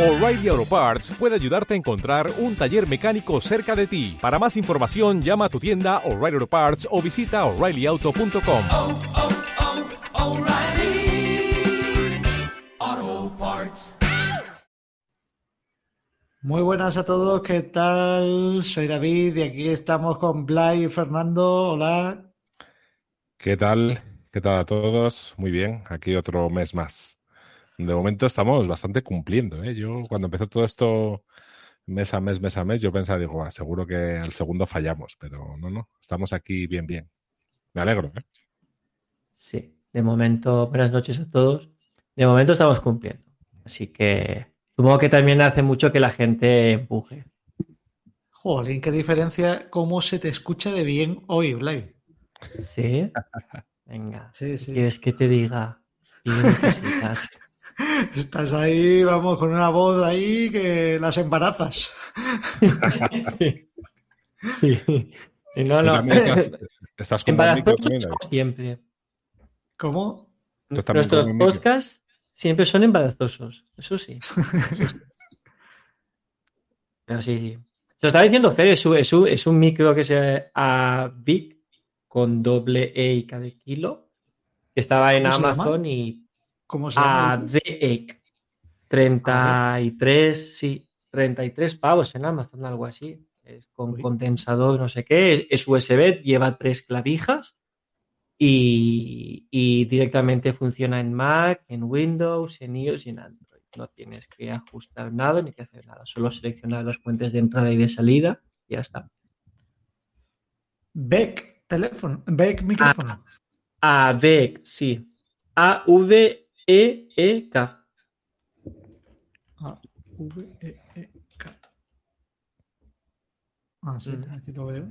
O'Reilly Auto Parts puede ayudarte a encontrar un taller mecánico cerca de ti. Para más información, llama a tu tienda O'Reilly Auto Parts o visita oreillyauto.com. oh, oh, O'Reilly Auto Parts. Muy buenas a todos, ¿qué tal? Soy David y aquí estamos con Blay y Fernando. Hola. ¿Qué tal? ¿Qué tal a todos? Muy bien, aquí otro mes más. De momento estamos bastante cumpliendo, ¿eh? Yo cuando empezó todo esto mes a mes, mes a mes, yo pensaba, digo, "Ah, seguro que al segundo fallamos, pero no, no, estamos aquí bien, bien. Me alegro, ¿eh? Sí, de momento, buenas noches a todos. De momento estamos cumpliendo. Así que supongo que también hace mucho que la gente empuje. Jolín, qué diferencia cómo se te escucha de bien hoy, Blay. ¿Sí? Venga, Sí, sí. ¿quieres que te diga? Pídeme cositas. Estás ahí, vamos, con una voz ahí que las embarazas. Sí. Sí. Y no, no. estás, estás con siempre. ¿Cómo? Nuestros podcasts siempre son embarazosos. Eso sí. Eso sí. Pero sí, sí. Se lo estaba diciendo Fer, es un, es un, es un micro que se a Vic con doble E y cada kilo, que estaba en. Amazon y ¿Cómo se llama? ADEC. 33, sí, 33 pavos en Amazon, algo así. Es con Uy. condensador, no sé qué. Es, es USB, lleva tres clavijas y, y directamente funciona en Mac, en Windows, en iOS y en Android. No tienes que ajustar nada ni que hacer nada. Solo seleccionar las fuentes de entrada y de salida y ya está. Beck, teléfono. Beck, micrófono. AVEC, sí. A-V-E-E-K. A, V, E, E, K. Ah, sí, Mm. aquí lo veo.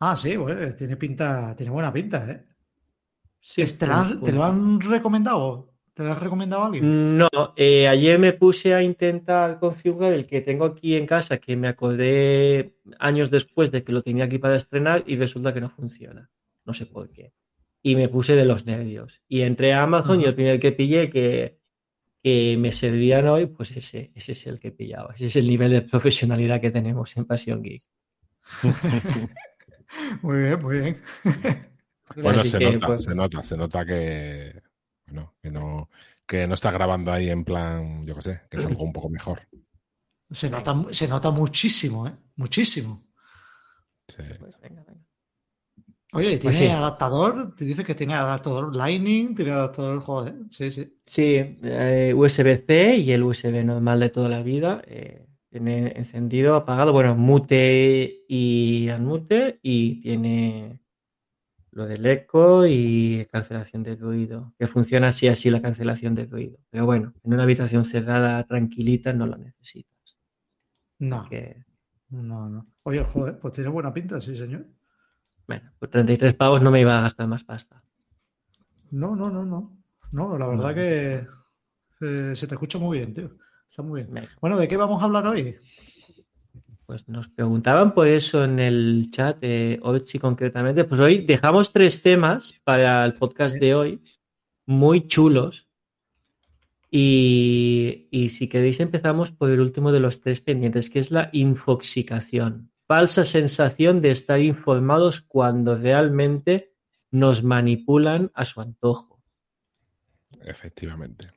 Ah, sí, bueno, tiene pinta, tiene buena pinta, ¿eh? Sí, ¿Te, lo han, te lo han recomendado? ¿Te lo has recomendado a alguien? No, eh, ayer me puse a intentar configurar el que tengo aquí en casa, que me acordé años después de que lo tenía aquí para estrenar y resulta que no funciona. No sé por qué. Y me puse de los nervios. Y entré a Amazon y el primer que pillé que, que me servían hoy, pues ese, ese es el que pillaba. Ese es el nivel de profesionalidad que tenemos en Pasión Geek. Muy bien, muy bien. Bueno, se que, nota, pues, se nota, se nota que, bueno, que no, que no está grabando ahí en plan, yo qué sé, que es algo un poco mejor. Se nota, se nota muchísimo, ¿eh? Muchísimo. Sí. pues venga, venga. Oye, ¿tiene Pues sí. adaptador? Te dice que tiene adaptador Lightning, tiene adaptador, joder. Sí, sí. Sí, eh, USB-C y el USB normal de toda la vida. eh, tiene encendido, apagado, bueno, mute y unmute y tiene lo del eco y cancelación de ruido, que funciona así así la cancelación de ruido. Pero bueno, en una habitación cerrada, tranquilita, no la necesitas. No, no, no. Oye, joder, pues tiene buena pinta, sí, señor. Bueno, por 33 pavos no me iba a gastar más pasta. No, no, no, no. No, la verdad No. que eh, se te escucha muy bien, tío. Está muy bien. Bueno, ¿de qué vamos a hablar hoy? Pues nos preguntaban por eso en el chat de Ochi concretamente. Pues hoy dejamos tres temas para el podcast de hoy, muy chulos. Y, y si queréis empezamos por el último de los tres pendientes, que es la infoxicación. Falsa sensación de estar informados cuando realmente nos manipulan a su antojo. Efectivamente.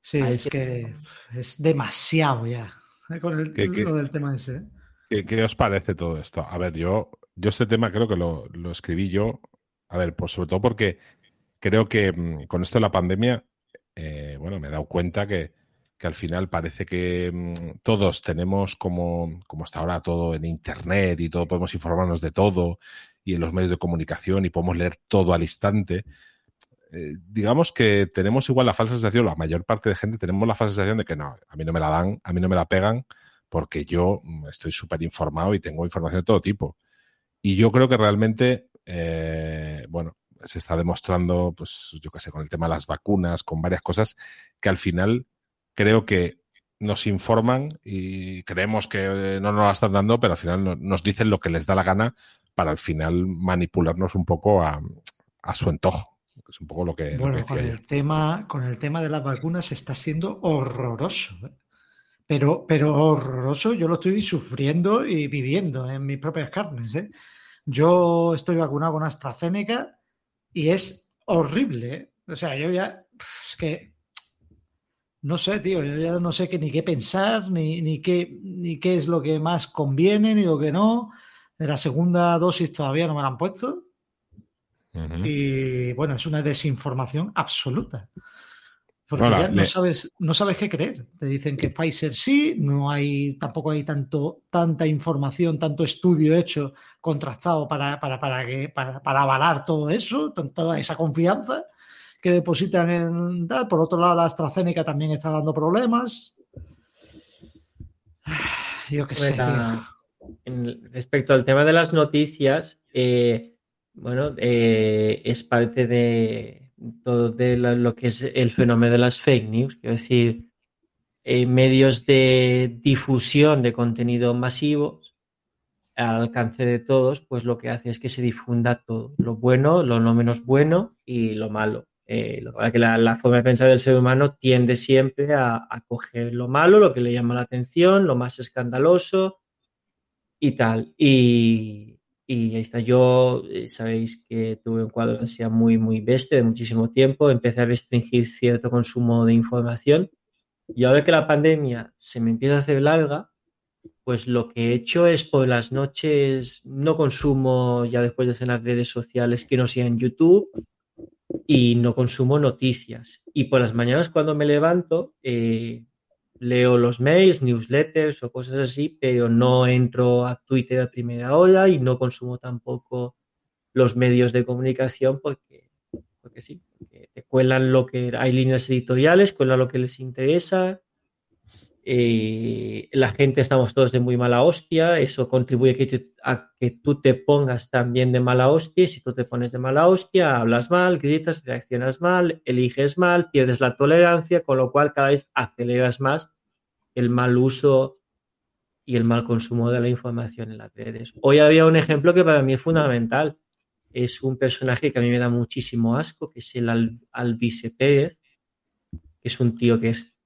Sí, es que- es demasiado ya. eh, Con el, ¿Qué- qué? lo del tema ese. ¿eh? ¿Qué, qué os parece todo esto? A ver, yo, yo este tema creo que lo, lo escribí yo, a ver, pues sobre todo porque creo que mm, con esto de la pandemia, eh, bueno, me he dado cuenta que, que al final parece que mm, todos tenemos como, como hasta ahora todo en Internet y todo, podemos informarnos de todo y en los medios de comunicación y podemos leer todo al instante. Eh, digamos que tenemos igual la falsa sensación, la mayor parte de gente tenemos la falsa sensación de que no, a mí no me la dan, a mí no me la pegan, porque yo mm, estoy súper informado y tengo información de todo tipo. Y yo creo que realmente, eh, bueno, se está demostrando, pues yo qué sé, con el tema de las vacunas, con varias cosas, que al final creo que nos informan y creemos que eh, no nos la están dando, pero al final no- nos dicen lo que les da la gana para al final manipularnos un poco a, a su antojo. Es un poco lo que, lo que Bueno, con el tema, con el tema de las vacunas está siendo horroroso. ¿eh? pero, pero horroroso, yo lo estoy sufriendo y viviendo en mis propias carnes. ¿eh? Yo estoy vacunado con AstraZeneca y es horrible. ¿eh? O sea, yo ya, es que, no sé, tío, yo ya no sé qué, ni qué pensar, ni, ni, qué, ni qué es lo que más conviene, ni lo que no. De la segunda dosis todavía no me la han puesto. Y bueno, es una desinformación absoluta. Porque Hola, ya no le- sabes, no sabes qué creer. Te dicen que Pfizer sí, no hay, tampoco hay tanto, tanta información, tanto estudio hecho, contrastado para, para, para, que, para, para avalar todo eso, toda esa confianza que depositan en tal. Por otro lado, la AstraZeneca también está dando problemas. Yo qué sé, Pues, en- respecto al tema de las noticias, eh, bueno, eh, es parte de todo de lo que es el fenómeno de las fake news, quiero decir, eh, medios de difusión de contenido masivo al alcance de todos, pues lo que hace es que se difunda todo, lo bueno, lo no menos bueno y lo malo. Eh, lo que la, la forma de pensar del ser humano tiende siempre a, a coger lo malo, lo que le llama la atención, lo más escandaloso y tal. Y, y ahí está. Yo, eh, sabéis que tuve un cuadro de ansiedad muy, muy bestia de muchísimo tiempo. Empecé a restringir cierto consumo de información. Y ahora que la pandemia se me empieza a hacer larga, pues lo que he hecho es por las noches no consumo ya después de cenar redes sociales que no sean YouTube y no consumo noticias. Y por las mañanas cuando me levanto eh, leo los mails, newsletters o cosas así, pero no entro a Twitter a primera hora y no consumo tampoco los medios de comunicación porque, porque sí, porque te cuelan lo que hay líneas editoriales, cuelan lo que les interesa. Eh, la gente estamos todos de muy mala hostia, eso contribuye que te- a que tú te pongas también de mala hostia, si tú te pones de mala hostia, hablas mal, gritas, reaccionas mal, eliges mal, pierdes la tolerancia, con lo cual cada vez aceleras más el mal uso y el mal consumo de la información en las redes. Hoy había un ejemplo que para mí es fundamental. Es un personaje que a mí me da muchísimo asco, que es el Al- Alvise Pérez, que es un tío que es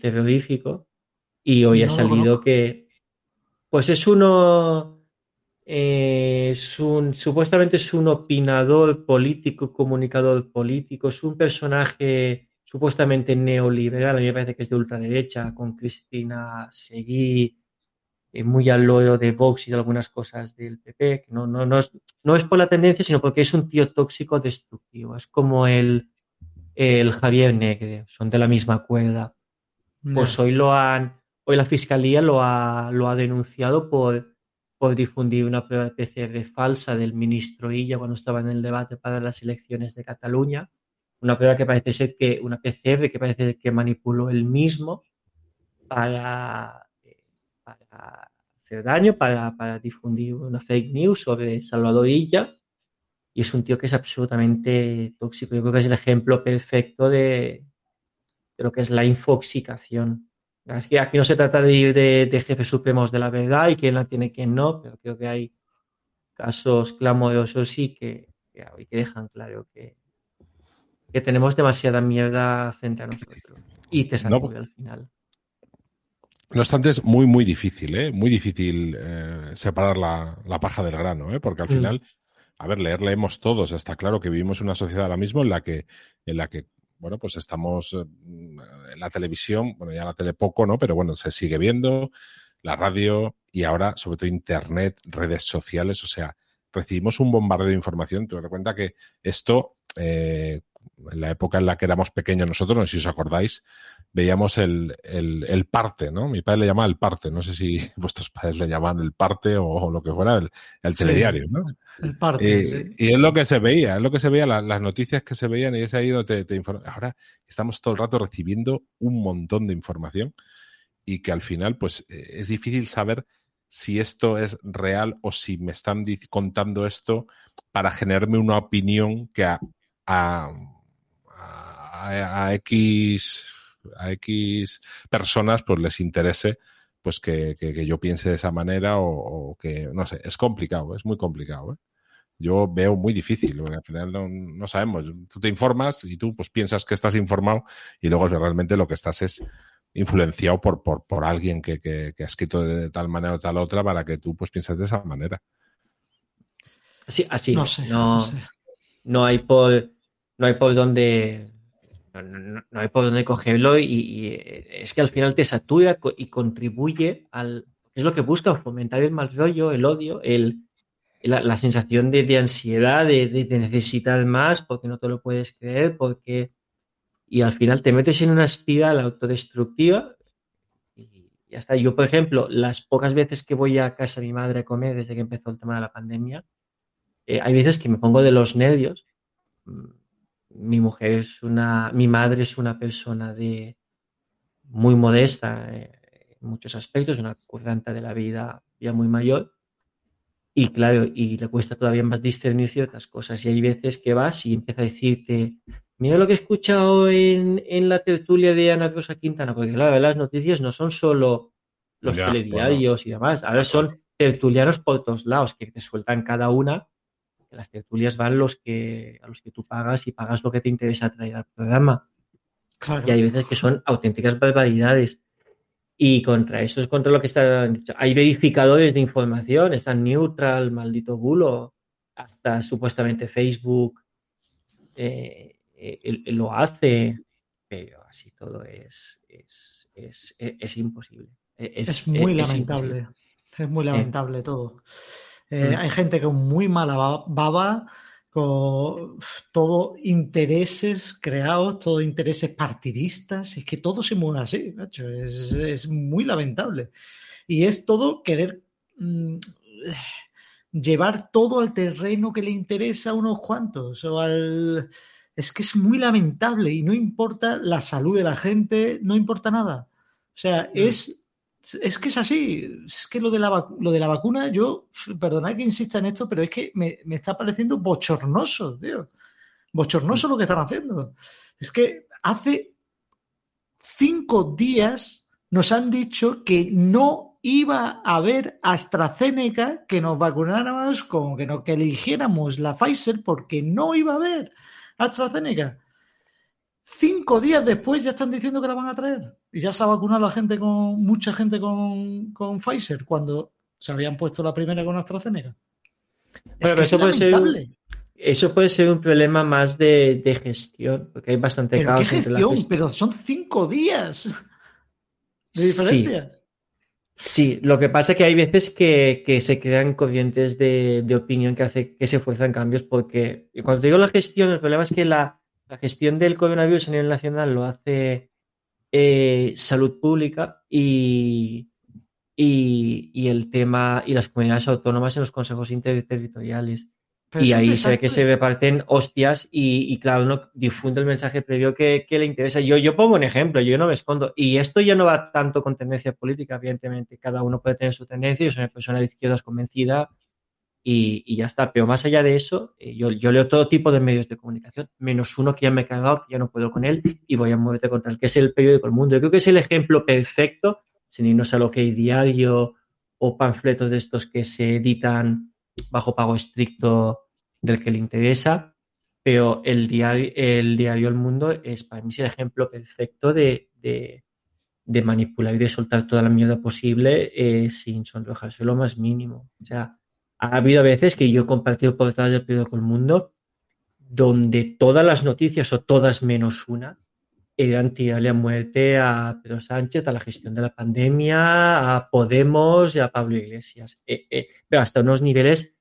terrorífico. Y hoy ha No salido que, pues es uno, eh, es un, supuestamente es un opinador político, comunicador político, es un personaje supuestamente neoliberal, a mí me parece que es de ultraderecha, con Cristina Seguí, eh, muy al loro de Vox y de algunas cosas del PP, que no, no, no, es, no es por la tendencia, sino porque es un tío tóxico destructivo, es como el, el Javier Negre, son de la misma cuerda. Pues Ya. hoy lo han, hoy la fiscalía lo ha, lo ha denunciado por, por difundir una prueba de PCR falsa del ministro Illa cuando estaba en el debate para las elecciones de Cataluña. Una prueba que parece ser que, una PCR que parece ser que manipuló él mismo para, para hacer daño, para, para difundir una fake news sobre Salvador Illa. Y es un tío que es absolutamente tóxico. Yo creo que es el ejemplo perfecto de, de lo que es la infoxicación. Es que aquí no se trata de ir de, de jefes supremos de la verdad y quién la tiene quién no, pero creo que hay casos clamorosos y que, que, dejan claro que, que tenemos demasiada mierda frente a nosotros. Y te No. sacude al final. No obstante, es muy, muy difícil, ¿eh? Muy difícil eh, separar la, la paja del grano, ¿eh? Porque al Mm. final, a ver, leer leemos todos. Está claro que vivimos una sociedad ahora mismo en la que, en la que bueno, pues estamos eh, en la televisión, bueno, ya la tele poco, ¿no? Pero bueno, se sigue viendo, la radio y ahora, sobre todo, internet, redes sociales, o sea, recibimos un bombardeo de información. Te das cuenta que esto, eh, en la época en la que éramos pequeños nosotros, no sé si os acordáis, veíamos el, el, el parte, ¿no? Mi padre le llamaba el parte, no sé si vuestros padres le llamaban el parte o, o lo que fuera, el, el telediario, ¿no? El parte, Y, sí. y es lo que se veía, es lo que se veía, la- las noticias que se veían y es ahí donde te, te informa- Ahora estamos todo el rato recibiendo un montón de información y que al final, pues, eh, es difícil saber si esto es real o si me están contando esto para generarme una opinión que a, a, a- a X a X personas pues les interese pues que, que- que yo piense de esa manera o, o que no sé, es complicado, es muy complicado. ¿eh? Yo veo muy difícil, porque al final no, no sabemos. Tú te informas y tú pues piensas que estás informado y luego realmente lo que estás es influenciado por, por, por alguien que, que, que ha escrito de tal manera o tal otra para que tú pues pienses de esa manera. Así, así. No sé, no, no sé. no hay por no hay por dónde no, no- hay por dónde cogerlo y, eh, es que al final te satura y contribuye al es lo que buscan fomentar el mal rollo el odio el la, sensación de, de ansiedad de, de- necesitar más porque no te lo puedes creer porque y al final te metes en una espiral autodestructiva y ya está yo por ejemplo las pocas veces que voy a casa de mi madre a comer desde que empezó el tema de la pandemia eh, hay veces que me pongo de los nervios. Mi mujer es una, mi madre es una persona de muy modesta en muchos aspectos, una curranta de la vida ya muy mayor. Y claro, y le cuesta todavía más discernir ciertas cosas. Y hay veces que vas y empieza a decirte, mira lo que he escuchado en, en la tertulia de Ana Rosa Quintana, porque claro, las noticias no son solo los Ya, telediarios y demás, ahora son tertulianos por todos lados, que te sueltan cada una. Las tertulias van los que, a los que tú pagas y pagas lo que te interesa traer al programa. Claro. Y hay veces que son auténticas barbaridades. Y contra eso es contra lo que está dicho. Hay verificadores de información, está Neutral, maldito bulo, hasta supuestamente Facebook eh, eh, lo hace, pero así todo es, es, es, es- imposible. Es, Es muy lamentable. imposible. Es muy lamentable todo. Eh, Mm. Hay gente con muy mala ba- baba, con todo intereses creados, todo intereses partidistas. Es que todo se mueve así, macho. Es, es muy lamentable. Y es todo querer mm, llevar todo al terreno que le interesa a unos cuantos. O al... Es que es muy lamentable y no importa la salud de la gente, no importa nada. O sea, es es que es así. Es que lo de la, lo de la vacuna, yo, perdonad que insista en esto, pero es que me, me está pareciendo bochornoso, tío. Bochornoso lo que están haciendo. Es que hace cinco días nos han dicho que no iba a haber AstraZeneca que nos vacunáramos con que, no, que eligiéramos la Pfizer porque no iba a haber AstraZeneca. Cinco días después ya están diciendo que la van a traer. Y ya se ha vacunado la gente con mucha gente con, con Pfizer cuando se habían puesto la primera con AstraZeneca. Es Bueno, que eso es puede ser un-. Eso puede ser un problema más de, de gestión, porque hay bastante Pero qué caos la gestión, gestión. pero son cinco días de Sí, diferencia. Sí, lo que pasa es que hay veces que, que se crean corrientes de, de opinión que hace que se fuerzan cambios porque cuando te digo la gestión, el problema es que la, la gestión del coronavirus a nivel nacional lo hace eh, salud pública y, y, y el tema y las comunidades autónomas en los consejos interterritoriales. Pero y ahí se ve que se reparten hostias y, y claro, uno difunde el mensaje previo que, que le interesa. Yo, yo pongo un ejemplo, yo no me escondo. Y esto ya no va tanto con tendencia política, evidentemente. Cada uno puede tener su tendencia, yo soy una persona de izquierdas convencida y, y ya está. Pero más allá de eso, eh, yo, yo leo todo tipo de medios de comunicación, menos uno que ya me he cagado, que ya no puedo con él y voy a moverte contra el que es el periódico El Mundo. Yo creo que es el ejemplo perfecto, sin irnos a lo que hay diario o panfletos de estos que se editan bajo pago estricto del que le interesa, pero el diario El, diario el Mundo es para mí el ejemplo perfecto de, de, de manipular y de soltar toda la mierda posible eh, sin sonrojarse lo más mínimo. O sea, ha habido veces que yo he compartido portadas del periódico El Mundo donde todas las noticias o todas menos una eran tirarle a muerte a Pedro Sánchez, a la gestión de la pandemia, a Podemos y a Pablo Iglesias. Eh, eh, pero hasta unos niveles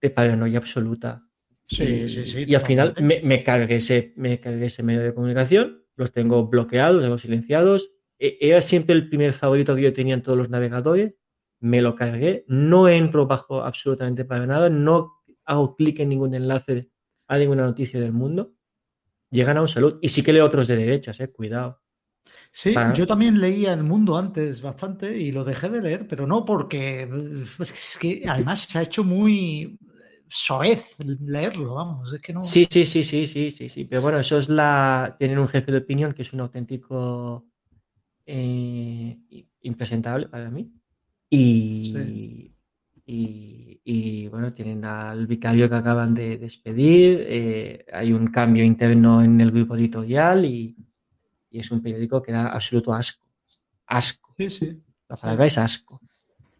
de paranoia absoluta. Sí, y, sí, sí, y al final me, cargué ese, me cargué ese medio de comunicación, los tengo bloqueados, los tengo silenciados. E- Era siempre el primer favorito que yo tenía en todos los navegadores. Me lo cargué, no entro bajo absolutamente para nada, no hago clic en ningún enlace a ninguna noticia del mundo. Llegan a un salud. Y sí que leo otros de derechas, eh, cuidado. Sí, Para- yo también leía El Mundo antes bastante y lo dejé de leer, pero no porque pues, es que además se ha hecho muy soez leerlo, vamos, es que no. Sí, sí, sí, sí, sí, sí, sí. Pero bueno, eso es la. Tienen un jefe de opinión que es un auténtico eh, impresentable para mí. Y, Sí. y, y, bueno, tienen al vicario que acaban de despedir. eh, hay un cambio interno en el grupo editorial y, y es un periódico que da absoluto asco. Asco. Sí, sí. La palabra es asco.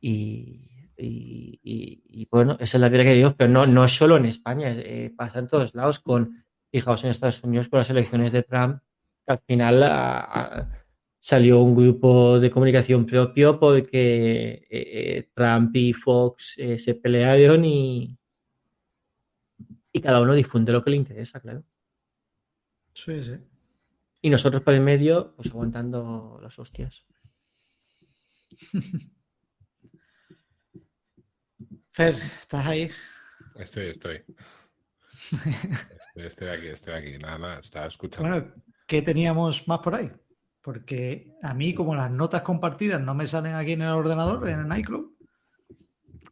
Y, y- y- y, bueno, esa es la vida que Dios, pero no, no es solo en España, eh, pasa en todos lados con, fijaos en Estados Unidos con las elecciones de Trump, que al final a- a- salió un grupo de comunicación propio porque eh, eh, Trump y Fox eh, se pelearon y, y cada uno difunde lo que le interesa, claro. Sí, sí. Y nosotros por el medio, pues aguantando las hostias. Fer, ¿estás ahí? Estoy, estoy. Estoy, estoy aquí, estoy aquí. Nada, nada, estaba escuchando. Bueno, ¿qué teníamos más por ahí? Porque a mí, como las notas compartidas no me salen aquí en el ordenador, en el iCloud,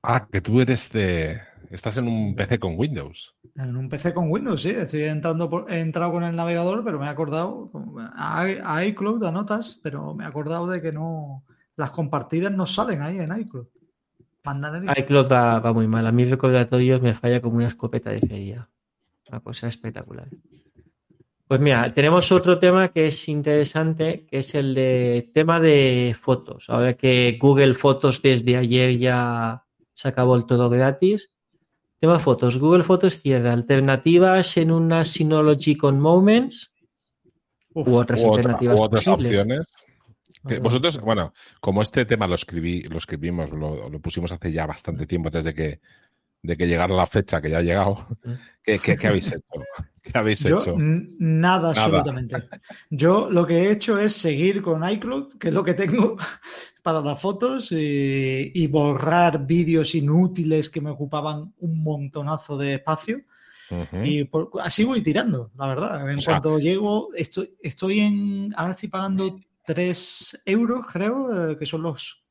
Ah, que tú eres de. Estás en un PC con Windows. en un PC con Windows, sí, estoy entrando por, he entrado con el navegador, pero me he acordado a, a iCloud, a notas, pero me he acordado de que no, las compartidas no salen ahí en iCloud. Mandan el iCloud va, va muy mal. A mis recordatorios me falla como una escopeta de feria. Una cosa espectacular. Pues mira, tenemos otro tema que es interesante, que es el de tema de fotos. Ahora que Google Fotos desde ayer ya se acabó el todo gratis. Tema fotos. Google Fotos cierra alternativas en una Synology con Moments Uf, u otras U, otra- alternativas u otras posibles. opciones. Que vosotros, bueno, como este tema lo escribí, lo escribimos, lo, lo pusimos hace ya bastante tiempo, desde que, de que llegara la fecha que ya ha llegado. ¿Qué, qué- qué habéis hecho? ¿Qué habéis Yo hecho? nada, Nada. absolutamente. Yo lo que he hecho es seguir con iCloud, que es lo que tengo para las fotos, y, y borrar vídeos inútiles que me ocupaban un montonazo de espacio. Y por- así voy tirando, la verdad. En O sea- cuanto llego, estoy, estoy en. Ahora estoy pagando 3 euros, creo, eh, que son los.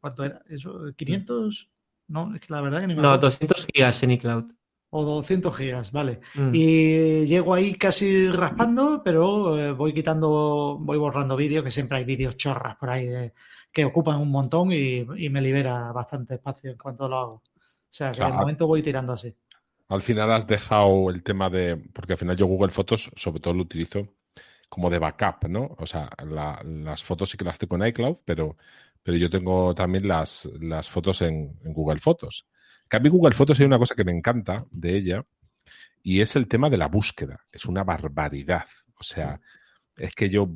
¿Cuánto era? ¿Eso? ¿500? No, es que la verdad que ni me No, acuerdo. 200 gigas en iCloud. O 200 gigas, vale. Mm. Y llego ahí casi raspando, pero eh, voy quitando, voy borrando vídeos, que siempre hay vídeos chorras por ahí de- que ocupan un montón y, y me libera bastante espacio en cuanto lo hago. O sea, que sea, de momento voy tirando así. Al final has dejado el tema de. Porque al final yo Google Fotos, sobre todo lo utilizo como de backup, ¿no? O sea, la- las fotos sí que las tengo en iCloud, pero, pero yo tengo también las, las fotos en, Google Fotos. Que Google Fotos hay una cosa que me encanta de ella y es el tema de la búsqueda. Es una barbaridad. O sea, es que yo,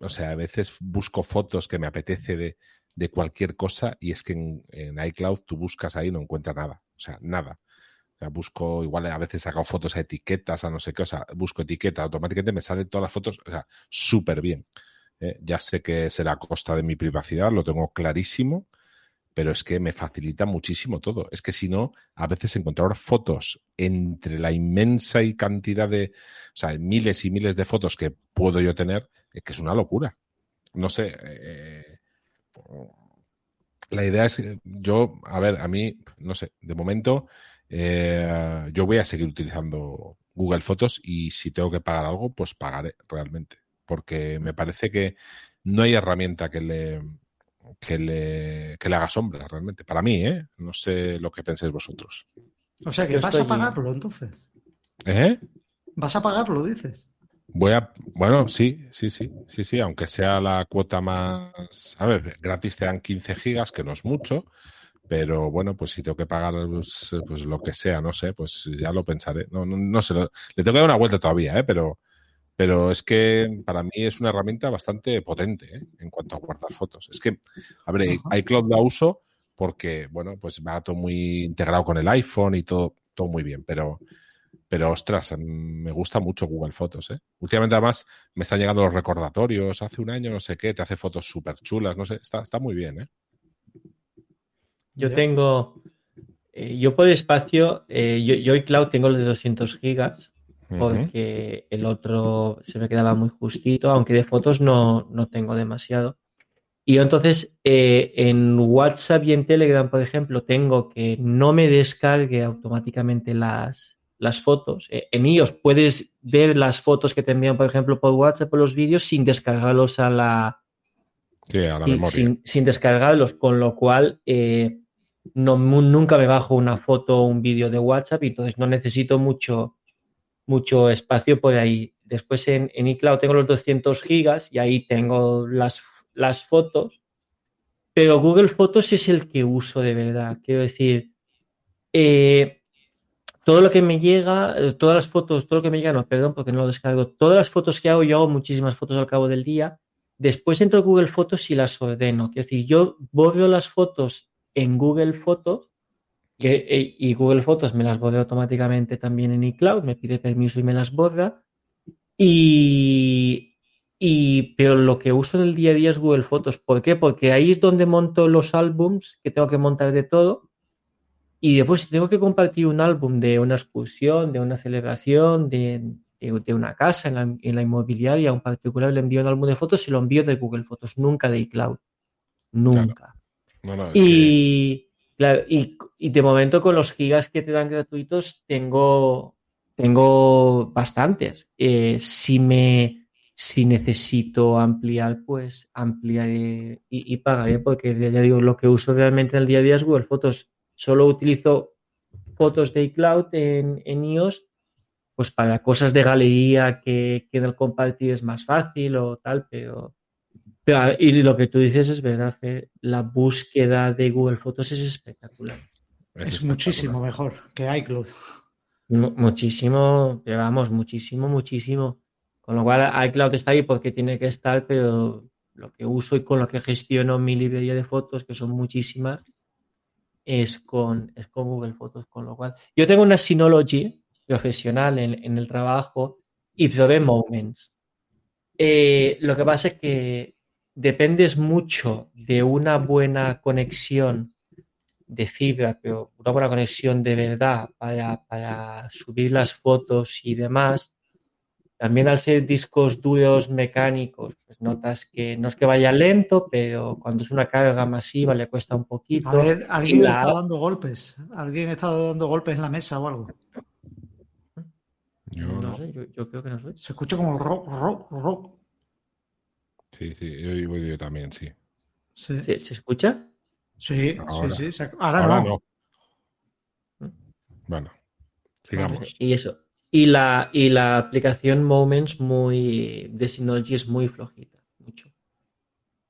o sea, a veces busco fotos que me apetece de, de cualquier cosa y es que en, iCloud tú buscas ahí y no encuentras nada. O sea, nada. O sea, busco, igual a veces saco fotos a etiquetas, a no sé qué, o sea, busco etiqueta, automáticamente me salen todas las fotos, o sea, súper bien. Eh, ya sé que será a costa de mi privacidad, lo tengo clarísimo, pero es que me facilita muchísimo todo. Es que si no, a veces encontrar fotos entre la inmensa y cantidad de, o sea, miles y miles de fotos que puedo yo tener, es que es una locura. No sé, eh, la idea es, eh, yo, a ver, a mí, no sé, de momento, eh, yo voy a seguir utilizando Google Fotos y si tengo que pagar algo, pues pagaré realmente. Porque me parece que no hay herramienta que le, que le, que le haga sombra realmente. Para mí, ¿eh? No sé lo que penséis vosotros. O sea, que Yo vas estoy- a pagarlo entonces. ¿Eh? Vas a pagarlo, dices. Voy a, bueno, sí, sí, sí, sí, sí, aunque sea la cuota más, a ver, gratis te dan 15 gigas, que no es mucho, pero bueno, pues si tengo que pagar pues, pues lo que sea, no sé, pues ya lo pensaré. No, no, no sé, lo- le tengo que dar una vuelta todavía, ¿eh? Pero, pero es que para mí es una herramienta bastante potente, ¿eh? En cuanto a guardar fotos. Es que, a ver, Ajá. iCloud la uso porque, bueno, pues va todo muy integrado con el iPhone y todo, todo muy bien, pero, pero ostras, mm, me gusta mucho Google Fotos, ¿eh? Últimamente además me están llegando los recordatorios, hace un año no sé qué, te hace fotos súper chulas, no sé, está, está muy bien, ¿eh? Yo tengo, eh, yo por espacio, eh, yo, yo iCloud tengo los de 200 gigas Porque el otro se me quedaba muy justito, aunque de fotos no, no tengo demasiado. Y yo entonces eh, en WhatsApp y en Telegram, por ejemplo, tengo que no me descargue automáticamente las, las fotos. Eh, en iOS puedes ver las fotos que te envían, por ejemplo, por WhatsApp o los vídeos sin descargarlos a la, Sí, a la y memoria. sin, sin descargarlos, con lo cual eh, no, nunca me bajo una foto o un vídeo de WhatsApp y entonces no necesito mucho, mucho espacio por ahí después en, en iCloud tengo los 200 gigas y ahí tengo las, las fotos. Pero Google Fotos es el que uso de verdad. Quiero decir, eh, todo lo que me llega, eh, todas las fotos, todo lo que me llega, no, perdón, porque no lo descargo, todas las fotos que hago, yo hago muchísimas fotos al cabo del día. Después entro a Google Fotos y las ordeno. Quiero decir, yo borro las fotos en Google Fotos que, eh, y Google Fotos me las borra automáticamente también en iCloud, me pide permiso y me las borra. Y, y, pero lo que uso en el día a día es Google Fotos. ¿Por qué? Porque ahí es donde monto los álbums que tengo que montar de todo. Y después, si tengo que compartir un álbum de una excursión, de una celebración, de, de, de una casa en la, en la, inmobiliaria, un particular, le envío un álbum de fotos y lo envío de Google Fotos, nunca de iCloud. Nunca. Claro. No, no, y, que... claro, y, de momento con los gigas que te dan gratuitos tengo, tengo bastantes. Eh, si me si necesito ampliar, pues ampliaré y, y, pagaré, porque ya digo, lo que uso realmente en el día a día es Google Fotos. Solo utilizo fotos de iCloud en, en iOS, pues para cosas de galería que, que el compartir es más fácil o tal, pero, pero, y lo que tú dices es verdad, que la búsqueda de Google Fotos es espectacular. Es, es espectacular. muchísimo mejor que iCloud. Muchísimo, pero vamos, muchísimo, muchísimo. Con lo cual iCloud está ahí porque tiene que estar, pero lo que uso y con lo que gestiono mi librería de fotos, que son muchísimas, es con, es con Google Fotos. Con lo cual, yo tengo una Synology profesional en, en el trabajo y probé Moments. Eh, lo que pasa es que dependes mucho de una buena conexión de fibra, pero una buena conexión de verdad para, para subir las fotos y demás también al ser discos duros mecánicos, pues notas que no es que vaya lento, pero cuando es una carga masiva le cuesta un poquito. A ver, alguien la... está dando golpes. Alguien está dando golpes en la mesa o algo. Yo no, no sé, yo, yo, creo que no soy. Se escucha como rock, rock, rock. Sí, sí, yo, yo también, sí. sí. ¿Se, ¿Se, escucha? Sí, ahora. sí, sí. Ahora, ahora no. no. Bueno, sigamos. Y eso, y la, y la aplicación Moments muy de Synology es muy flojita. Mucho.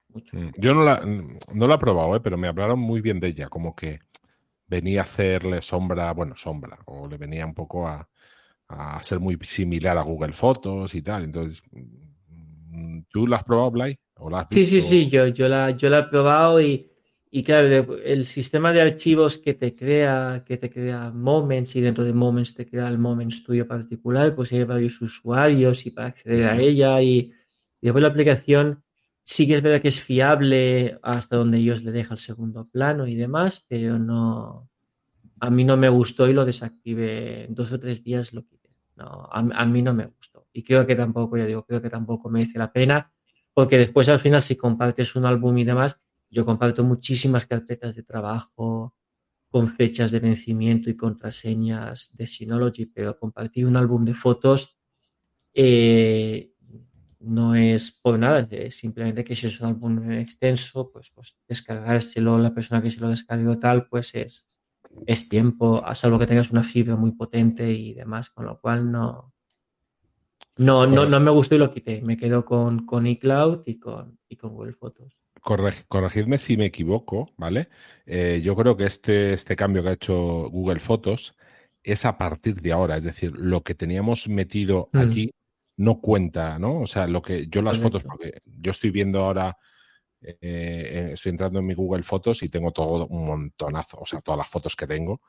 mucho. Yo no la, no la he probado, ¿eh? pero me hablaron muy bien de ella, como que venía a hacerle sombra, bueno, sombra, o le venía un poco a, a ser muy similar a Google Fotos y tal. Entonces, ¿tú la has probado, Blay? ¿O la has sí, sí, sí, yo, yo, la, yo la he probado y, y claro, el sistema de archivos que te crea, que te crea Moments y dentro de Moments te crea el Moments tuyo particular, pues hay varios usuarios y para acceder a ella y, y después la aplicación sí que es verdad que es fiable hasta donde ellos le dejan el segundo plano y demás, pero no, a mí no me gustó y lo desactivé en dos o tres días lo quité. No, a, a mí no me gustó. Y creo que tampoco, ya digo, creo que tampoco merece la pena porque después al final si compartes un álbum y demás yo comparto muchísimas carpetas de trabajo con fechas de vencimiento y contraseñas de Synology, pero compartir un álbum de fotos eh, no es por nada, es simplemente que si es un álbum extenso, pues, pues descargárselo, la persona que se lo descargó tal, pues es, es tiempo, a salvo que tengas una fibra muy potente y demás, con lo cual no, no, no, no me gustó y lo quité. Me quedo con, con iCloud y con, y con Google Fotos corregidme si me equivoco, ¿vale? Eh, yo creo que este, este cambio que ha hecho Google Fotos es a partir de ahora, es decir, lo que teníamos metido mm. allí no cuenta, ¿no? O sea, lo que yo las Correcto. fotos, porque yo estoy viendo ahora, eh, estoy entrando en mi Google Fotos y tengo todo un montonazo, o sea, todas las fotos que tengo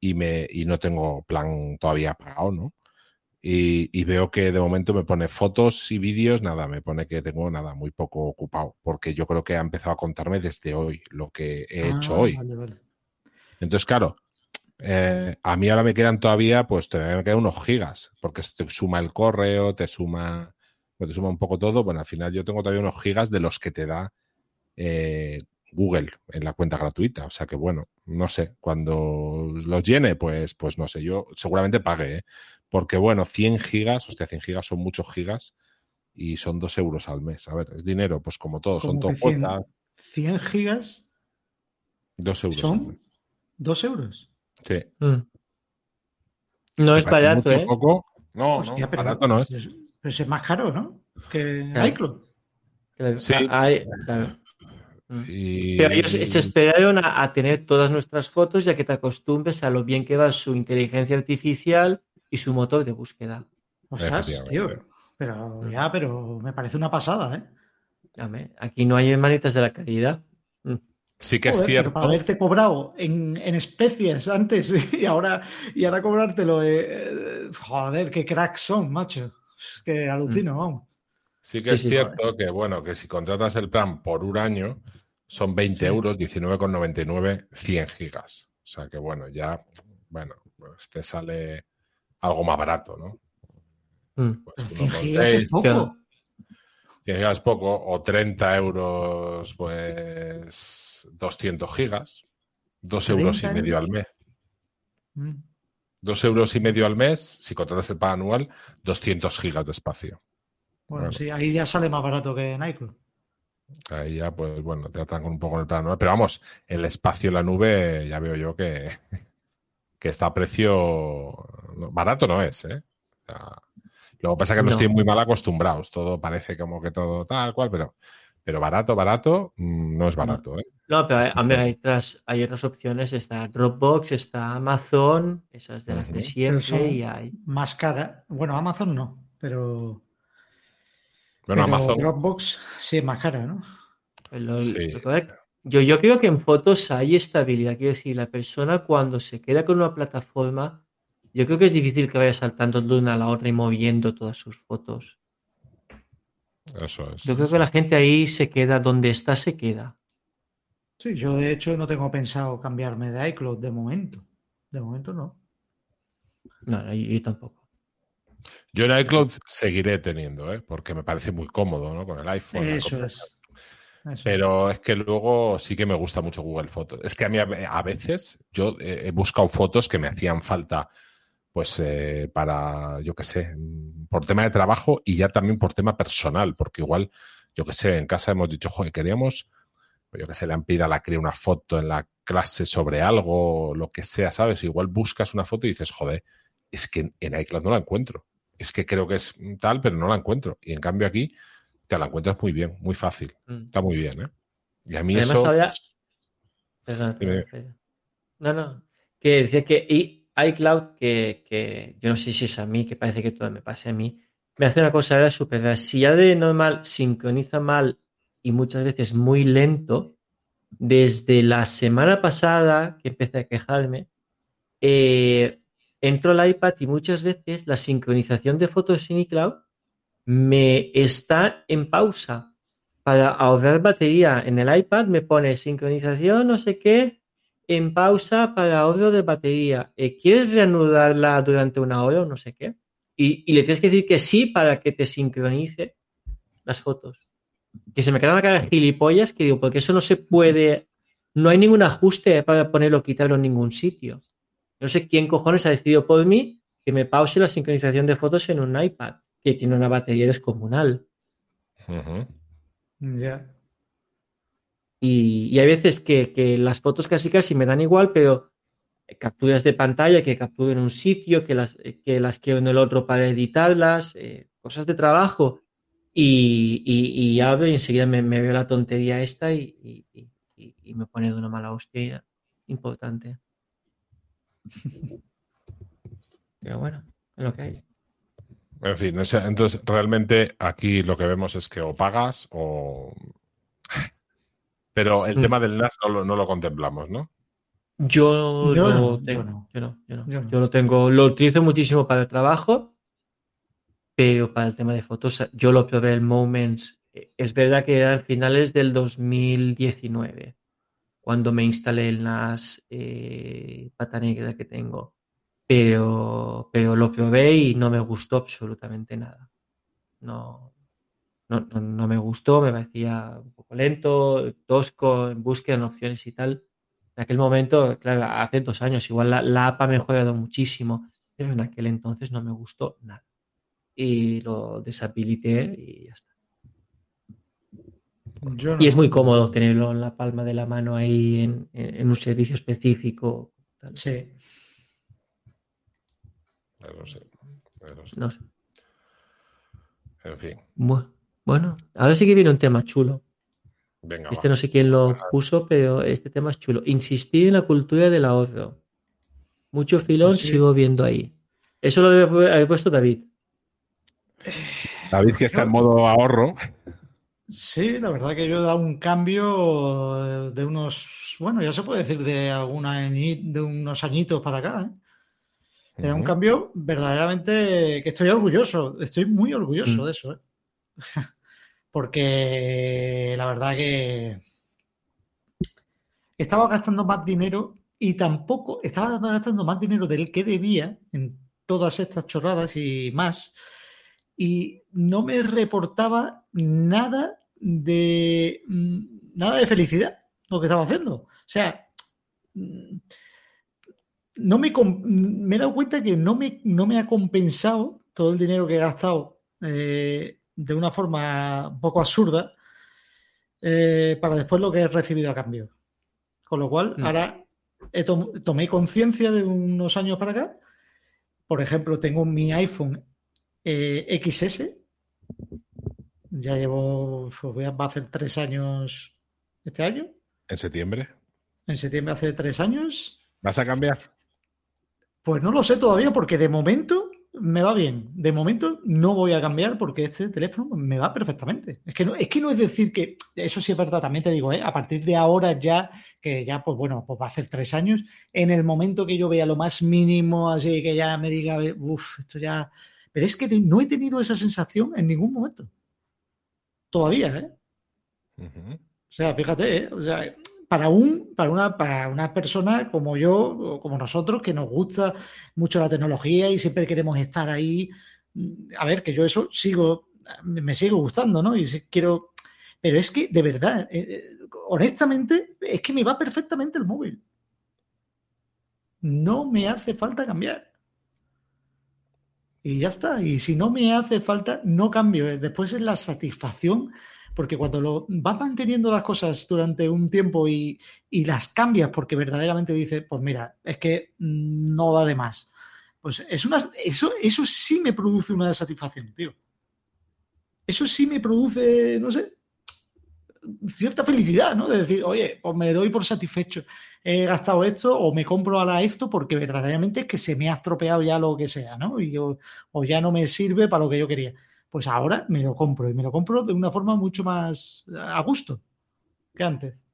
y, me, y no tengo plan todavía pagado, ¿no? Y, y, veo que de momento me pone fotos y vídeos, nada, me pone que tengo nada, muy poco ocupado, porque yo creo que ha empezado a contarme desde hoy lo que he ah, hecho hoy. Vale, vale. Entonces, claro, eh, a mí ahora me quedan todavía, pues todavía me quedan unos gigas, porque te suma el correo, te suma, pues te suma un poco todo. Bueno, al final yo tengo todavía unos gigas de los que te da eh, Google en la cuenta gratuita. O sea que bueno, no sé, cuando los llene, pues, pues no sé, yo seguramente pague, ¿eh? Porque, bueno, 100 gigas, hostia, 100 gigas son muchos gigas y son 2 euros al mes. A ver, es dinero, pues como todo, son todo 100, cuotas. 100 gigas 2 euros. ¿Son 2 euros? Sí. Mm. No es barato, ¿eh? Poco? No, Hostia, no, pero, barato no es. Pero es más caro, ¿no? Que Claro. iCloud. Sí. a- hay- claro. Mm. Y... Pero ellos se esperaron a, a tener todas nuestras fotos ya que te acostumbres a lo bien que va su inteligencia artificial y su motor de búsqueda. Ostras, Efectivamente. tío. Pero ya, pero me parece una pasada, ¿eh? Dame, Aquí no hay hermanitas de la caridad. Mm. Sí que es Joder, cierto. para haberte cobrado en, en especies antes y ahora, y ahora cobrártelo. eh, eh, joder, qué cracks son, macho. Es que alucino, Mm. vamos. Sí que Sí, es sí, cierto que, bueno, que si contratas el plan por un año, son 20 Sí. euros, 19,99, 100 gigas. O sea que, bueno, ya, bueno, pues te sale algo más barato, ¿no? Mm. Pues Pero 1,6, 100 gigas es poco. Claro. 100 gigas es poco, o 30 euros, pues 200 gigas, 2 euros y 30 medio al mes. Mm. 2 euros y medio al mes, si contratas el plan anual, 200 gigas de espacio. Bueno, Bueno. sí, ahí ya sale más barato que en iCloud. Ahí ya, pues bueno, te atan con un poco en el plan anual. Pero vamos, el espacio en la nube ya veo yo que, que está a precio barato no es, ¿eh? O sea, luego pasa que no, No. estoy muy mal acostumbrados. Todo parece como que todo tal cual, pero, pero barato, barato, mm, no es barato, ¿eh? No, pero hay, hombre, hay otras, hay otras opciones. Está Dropbox, está Amazon, esas de las de siempre y hay. Más cara. Bueno, Amazon no, pero, Bueno, pero Amazon. Dropbox sí es más cara, ¿no? Lo- Sí. lo que pasa- yo, yo creo que en fotos hay estabilidad. Quiero decir, la persona cuando se queda con una plataforma, yo creo que es difícil que vaya saltando de una a la otra y moviendo todas sus fotos. Eso es. Yo creo que la gente ahí se queda, donde está, se queda. Sí, yo de hecho no tengo pensado cambiarme de iCloud de momento. De momento no. No, no, yo, yo tampoco. Yo en iCloud seguiré teniendo, ¿eh? Porque me parece muy cómodo, ¿no? Con el iPhone. Eso es. Eso. Pero es que luego sí que me gusta mucho Google Fotos. Es que a mí a, veces yo eh, he buscado fotos que me hacían falta, pues eh, para, yo qué sé, mm, por tema de trabajo y ya también por tema personal, porque igual, yo qué sé, en casa hemos dicho, joder, queríamos, pues yo qué sé, le han pedido a la cría una foto en la clase sobre algo, lo que sea, ¿sabes? Igual buscas una foto y dices, joder, es que en iCloud no la encuentro. Es que creo que es tal, pero no la encuentro. Y en cambio aquí te la encuentras muy bien, muy fácil. Mm. Está muy bien, ¿eh? Y a mí Además, eso. Perdón. No, no. Que decía que y iCloud, que, que yo no sé si es a mí, que parece que todo me pase a mí, me hace una cosa ahora súper. Si ya de normal sincroniza mal y muchas veces muy lento, desde la semana pasada que empecé a quejarme, eh, entro al iPad y muchas veces la sincronización de fotos en iCloud me está en pausa para ahorrar batería. En el iPad me pone sincronización, no sé qué, en pausa para ahorro de batería. Eh, ¿Quieres reanudarla durante una hora o no sé qué? Y, y le tienes que decir que sí para que te sincronice las fotos. Que se me queda una cara de gilipollas que digo, porque eso no se puede, no hay ningún ajuste para ponerlo o quitarlo en ningún sitio. No sé quién cojones ha decidido por mí que me pause la sincronización de fotos en un iPad, que tiene una batería descomunal. Ya. Y, y hay veces que, que las fotos casi casi me dan igual, pero capturas de pantalla que capturo en un sitio, que las, que las quiero en el otro para editarlas, eh, cosas de trabajo. Y, y, y abro y enseguida me, me veo la tontería esta y, y- y- y- y me pone de una mala hostia importante. Pero bueno, es lo que hay. En fin, entonces realmente aquí lo que vemos es que o pagas o. Pero el Mm. tema del NAS no lo, no lo contemplamos, ¿no? Yo, Yo lo no, tengo- yo no. yo no, yo no. Yo no. Yo lo tengo, lo utilizo muchísimo para el trabajo, pero para el tema de fotos, yo lo probé el Moments. eh, Es verdad que eran finales del 2019, cuando me instalé el NAS eh, pata que tengo. Pero, pero lo probé y no me gustó absolutamente nada. No, no, no, me gustó, me parecía un poco lento, tosco, en búsqueda en opciones y tal. En aquel momento, claro, hace dos años, igual la, la app ha mejorado muchísimo, pero en aquel entonces no me gustó nada. Y lo deshabilité y ya está. Yo no. Y es muy cómodo tenerlo en la palma de la mano ahí en, un servicio específico. tal. Sí. No sé. No sé. No sé. En fin, Bu- Bueno, ahora sí que viene un tema chulo. venga. Este va. no sé quién lo puso, pero este tema es chulo. Insistir en la cultura del ahorro. Mucho filón sí. sigo viendo ahí. Eso lo debe haber puesto David. David, que está en modo ahorro. Sí, la verdad que yo he dado un cambio de unos, bueno, ya se puede decir de alguna de unos añitos para acá, ¿eh? He dado un cambio verdaderamente que estoy orgulloso, estoy muy orgulloso Mm. de eso, ¿eh? Porque la verdad que estaba gastando más dinero y tampoco estaba gastando más dinero del que debía en todas estas chorradas y más y no me reportaba nada de mm, nada de felicidad lo que estaba haciendo. O sea, mm, no me, me he dado cuenta que no me, no me ha compensado todo el dinero que he gastado eh, de una forma un poco absurda eh, para después lo que he recibido a cambio. Con lo cual, Mm. ahora he tom- tomé conciencia de unos años para acá. Por ejemplo, tengo mi iPhone eh, XS. Ya llevo, pues voy a, va a hacer tres años este año. En septiembre. En septiembre hace tres años. ¿Vas a cambiar? Pues no lo sé todavía porque de momento me va bien. De momento no voy a cambiar porque este teléfono me va perfectamente. Es que no es, que no es decir que, eso sí es verdad, también te digo, ¿eh? a partir de ahora ya, que ya, pues bueno, pues va a hacer tres años, en el momento que yo vea lo más mínimo, así que ya me diga, uff, esto ya... Pero es que no he tenido esa sensación en ningún momento. Todavía, ¿eh? O sea, fíjate, ¿eh? O sea, para un, para una, para una persona como yo, o como nosotros, que nos gusta mucho la tecnología y siempre queremos estar ahí. mm, A ver, que yo eso sigo, me sigue gustando, ¿no? Y sí quiero. Pero es que, de verdad, eh, eh, honestamente, es que me va perfectamente el móvil. No me hace falta cambiar. Y ya está. Y si no me hace falta, no cambio. Después es la satisfacción porque cuando lo vas manteniendo las cosas durante un tiempo y, y las cambias porque verdaderamente dices, pues mira, es que mm, no da de más. Pues es una, eso, eso sí me produce una satisfacción, tío. Eso sí me produce, no sé, cierta felicidad, ¿no? De decir, oye, pues me doy por satisfecho. He gastado esto o me compro ahora esto porque verdaderamente es que se me ha estropeado ya lo que sea, ¿no? Y yo, o ya no me sirve para lo que yo quería pues ahora me lo compro y me lo compro de una forma mucho más a gusto que antes.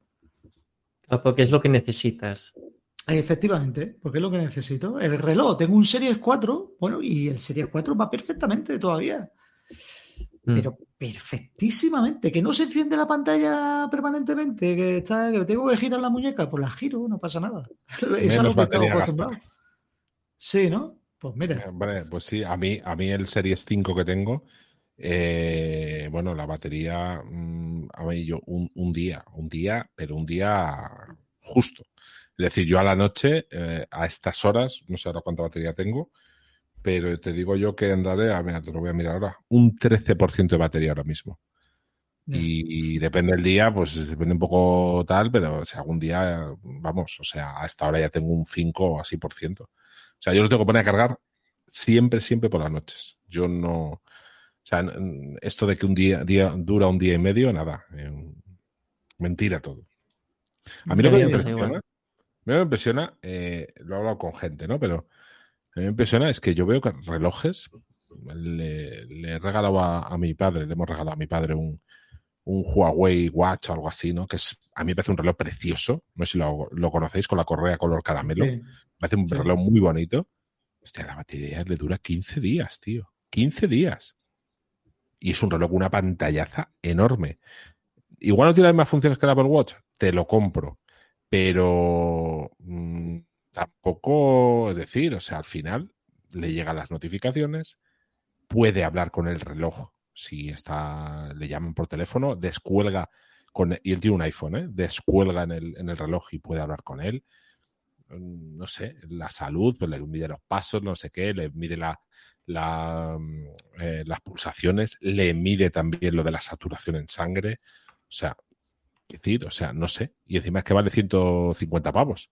Ah, Porque es lo que necesitas. Efectivamente, porque es lo que necesito. El reloj, tengo un Series 4, bueno, y el Series 4 va perfectamente todavía, Mm. pero perfectísimamente, que no se enciende la pantalla permanentemente, que está, que tengo que girar la muñeca, pues la giro, no pasa nada. Es a lo Menos que estamos acostumbrados. Sí, ¿no? Pues mira, Vale, pues sí, a mí, a mí el Series 5 que tengo, eh, bueno, la batería, mm, a mí yo un, un día, un día, pero un día justo. Es decir, yo a la noche, eh, a estas horas, no sé ahora cuánta batería tengo, pero te digo yo que andaré, a ver, te lo voy a mirar ahora, un 13% de batería ahora mismo. Y, depende del día, pues depende un poco tal, pero si algún día, vamos, o sea, a esta hora ya tengo un 5 o así por ciento. O sea, yo lo tengo que poner a cargar siempre, siempre por las noches. Yo no. O sea, esto de que un día, día dura un día y medio, nada. eh, mentira todo. A mí lo que me impresiona, me impresiona, eh, lo he hablado con gente, ¿no? Pero a mí me impresiona es que yo veo que relojes, le, le he regalado a, a mi padre, le hemos regalado a mi padre un, un Huawei Watch o algo así, ¿no? Que es, a mí me parece un reloj precioso. No sé si lo, lo conocéis con la correa color caramelo. Sí. Me parece un Sí. reloj muy bonito. Hostia, la batería le dura 15 días, tío. 15 días. Y es un reloj con una pantallaza enorme. Igual no tiene las mismas funciones que el Apple Watch. Te lo compro. Pero mm, tampoco, es decir, o sea, al final le llegan las notificaciones, puede hablar con el reloj si está, le llaman por teléfono, descuelga con, y él tiene un iPhone, ¿eh? descuelga en el, en el reloj y puede hablar con él. Mm, No sé, la salud, pues le mide los pasos, no sé qué, le mide la, mm, eh, las pulsaciones, le mide también lo de la saturación en sangre. O sea, decir, o sea, no sé. Y encima es que vale 150 pavos.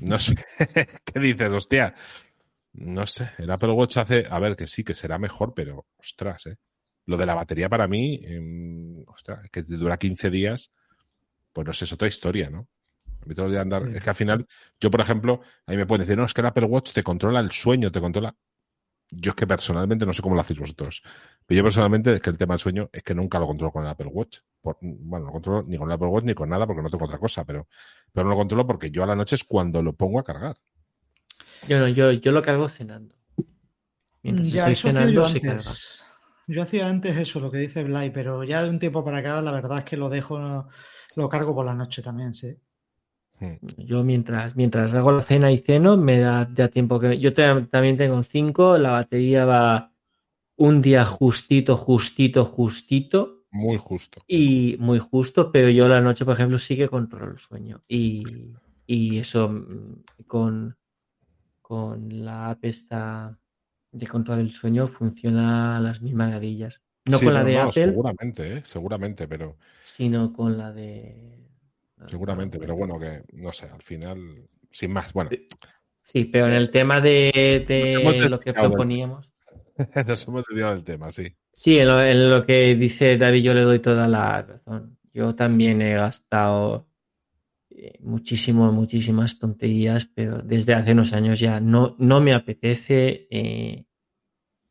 No sé. ¿Qué dices, hostia? No sé. El Apple Watch hace, a ver, que sí, que será mejor, pero ostras, ¿eh? Lo de la batería para mí, em, ostras, que te dura 15 días, pues no sé, es otra historia, ¿no? A mí todos los días andar, Sí. es que al final, yo por ejemplo, a mí me pueden decir, no, es que el Apple Watch te controla el sueño, te controla. Yo es que personalmente no sé cómo lo hacéis vosotros, pero yo personalmente es que el tema del sueño es que nunca lo controlo con el Apple Watch. Por- bueno, no lo controlo ni con el Apple Watch ni con nada porque no tengo otra cosa, pero, pero no lo controlo porque yo a la noche es cuando lo pongo a cargar. Yo no, yo, yo lo cargo cenando. Mientras Ya, estoy cenando yo se carga. Yo hacía antes eso, lo que dice Blay, pero ya de un tiempo para acá, la verdad es que lo dejo, lo cargo por la noche también, sí. Hmm. Yo mientras, mientras hago la cena y ceno, me da, tiempo que... Yo te- también tengo cinco, la batería va un día justito, justito, justito Muy justo. y muy justo, pero yo la noche, por ejemplo, sí que controlo el sueño. Y, y eso mm, con, con la app esta de control del sueño funciona a las mil maravillas. No Sí, con la de no, Apple, Seguramente, ¿eh? seguramente, pero sino con la de... seguramente, pero bueno, que no sé, al final, sin más, bueno, Sí, pero en el tema de, de lo que proponíamos. nos hemos desviado del tema, sí. Sí, en lo, en lo que dice David, yo le doy toda la razón. Yo también he gastado eh, muchísimo, muchísimas tonterías, pero desde hace unos años ya no, no me apetece. eh,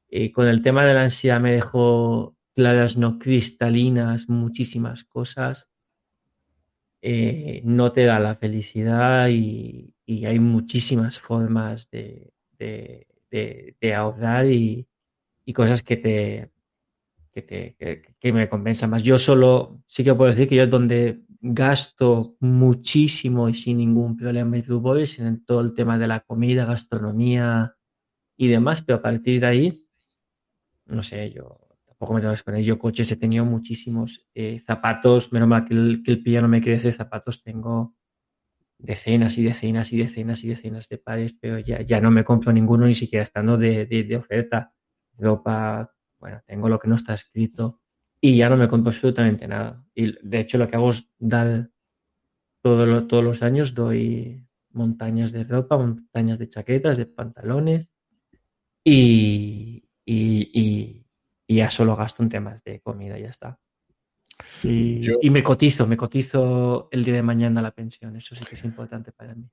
eh, con el tema de la ansiedad me dejó claras, no cristalinas, muchísimas cosas. Eh, no te da la felicidad y, y hay muchísimas formas de, de- de- de ahorrar y, y cosas que te, que, te, que, que me compensan más. Yo solo, sí que puedo decir que yo donde gasto muchísimo y sin ningún problema en Blue Boy es en todo el tema de la comida, gastronomía y demás, pero a partir de ahí, no sé, yo tampoco me tengo que poner. Yo coches he tenido muchísimos, eh, zapatos, menos mal que el, que el no me crece, zapatos tengo decenas y decenas y decenas y decenas de pares, pero ya, ya no me compro ninguno ni siquiera estando de, de, de oferta. Ropa, bueno, tengo lo que no está escrito y ya no me compro absolutamente nada. Y de hecho lo que hago es dar todo lo- todos los años, doy montañas de ropa, montañas de chaquetas, de pantalones y, y, y- y ya solo gasto en temas de comida y ya está. Y, Yo- y me cotizo, me cotizo el día de mañana la pensión, eso sí que es importante para mí.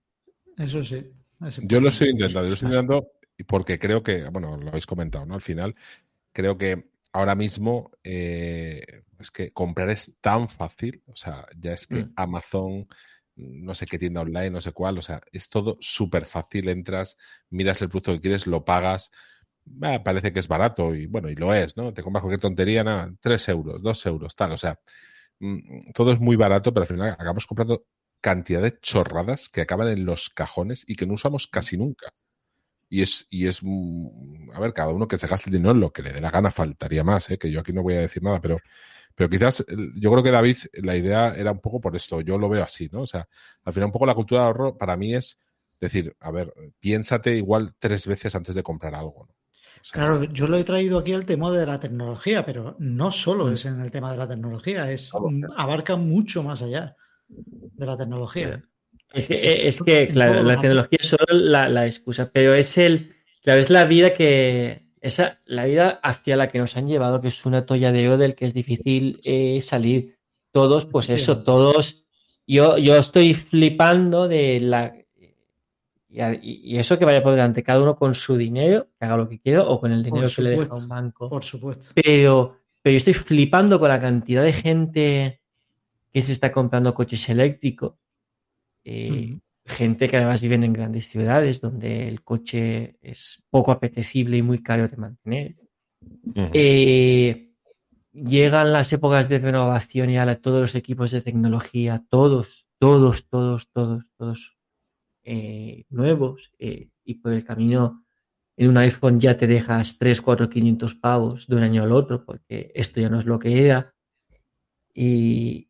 Eso sí. es Yo lo estoy intentando, yo lo estoy intentando y porque creo que, bueno, lo habéis comentado, ¿no? Al final, creo que ahora mismo eh, es que comprar es tan fácil, o sea, ya es que Mm. Amazon, no sé qué tienda online, no sé cuál, o sea, es todo súper fácil, entras, miras el producto que quieres, lo pagas, ah, parece que es barato y bueno, y lo es, ¿no? Te compras cualquier tontería, nada, 3 euros, 2 euros, tal, o sea, mm, todo es muy barato, pero al final acabamos comprando cantidad de chorradas que acaban en los cajones y que no usamos casi nunca. Y es, y es, mm, a ver, cada uno que se gaste el dinero en lo que le dé la gana, faltaría más, ¿eh? que yo aquí no voy a decir nada, pero, pero quizás el- yo creo que David, la idea era un poco por esto, yo lo veo así, ¿no? O sea, al final un poco la cultura de ahorro para mí es decir, a ver, piénsate igual tres veces antes de comprar algo, ¿no? O sea, Claro, yo lo he traído aquí al tema de la tecnología, pero no solo Mm. es en el tema de la tecnología, es mm, abarca mucho más allá de la tecnología. Es que, Es que claro, la tecnología es solo la, la excusa, pero es el, claro, es la vida que, esa, la vida hacia la que nos han llevado, que es un atolladero del que es difícil eh, salir. Todos, pues eso, todos, yo, yo estoy flipando de la, y, a- y eso que vaya por delante, cada uno con su dinero, que haga lo que quiera, o con el dinero que le deja supuesto. un banco. Por supuesto. Pero, pero yo estoy flipando con la cantidad de gente que se está comprando coches eléctricos. Eh. Gente que además viven en grandes ciudades donde el coche es poco apetecible y muy caro de mantener. Eh, llegan las épocas de renovación y ahora todos los equipos de tecnología, todos, todos, todos, todos, todos eh, nuevos. eh, y por el camino en un iPhone ya te dejas 3, 4, 500 pavos de un año al otro porque esto ya no es lo que era. Y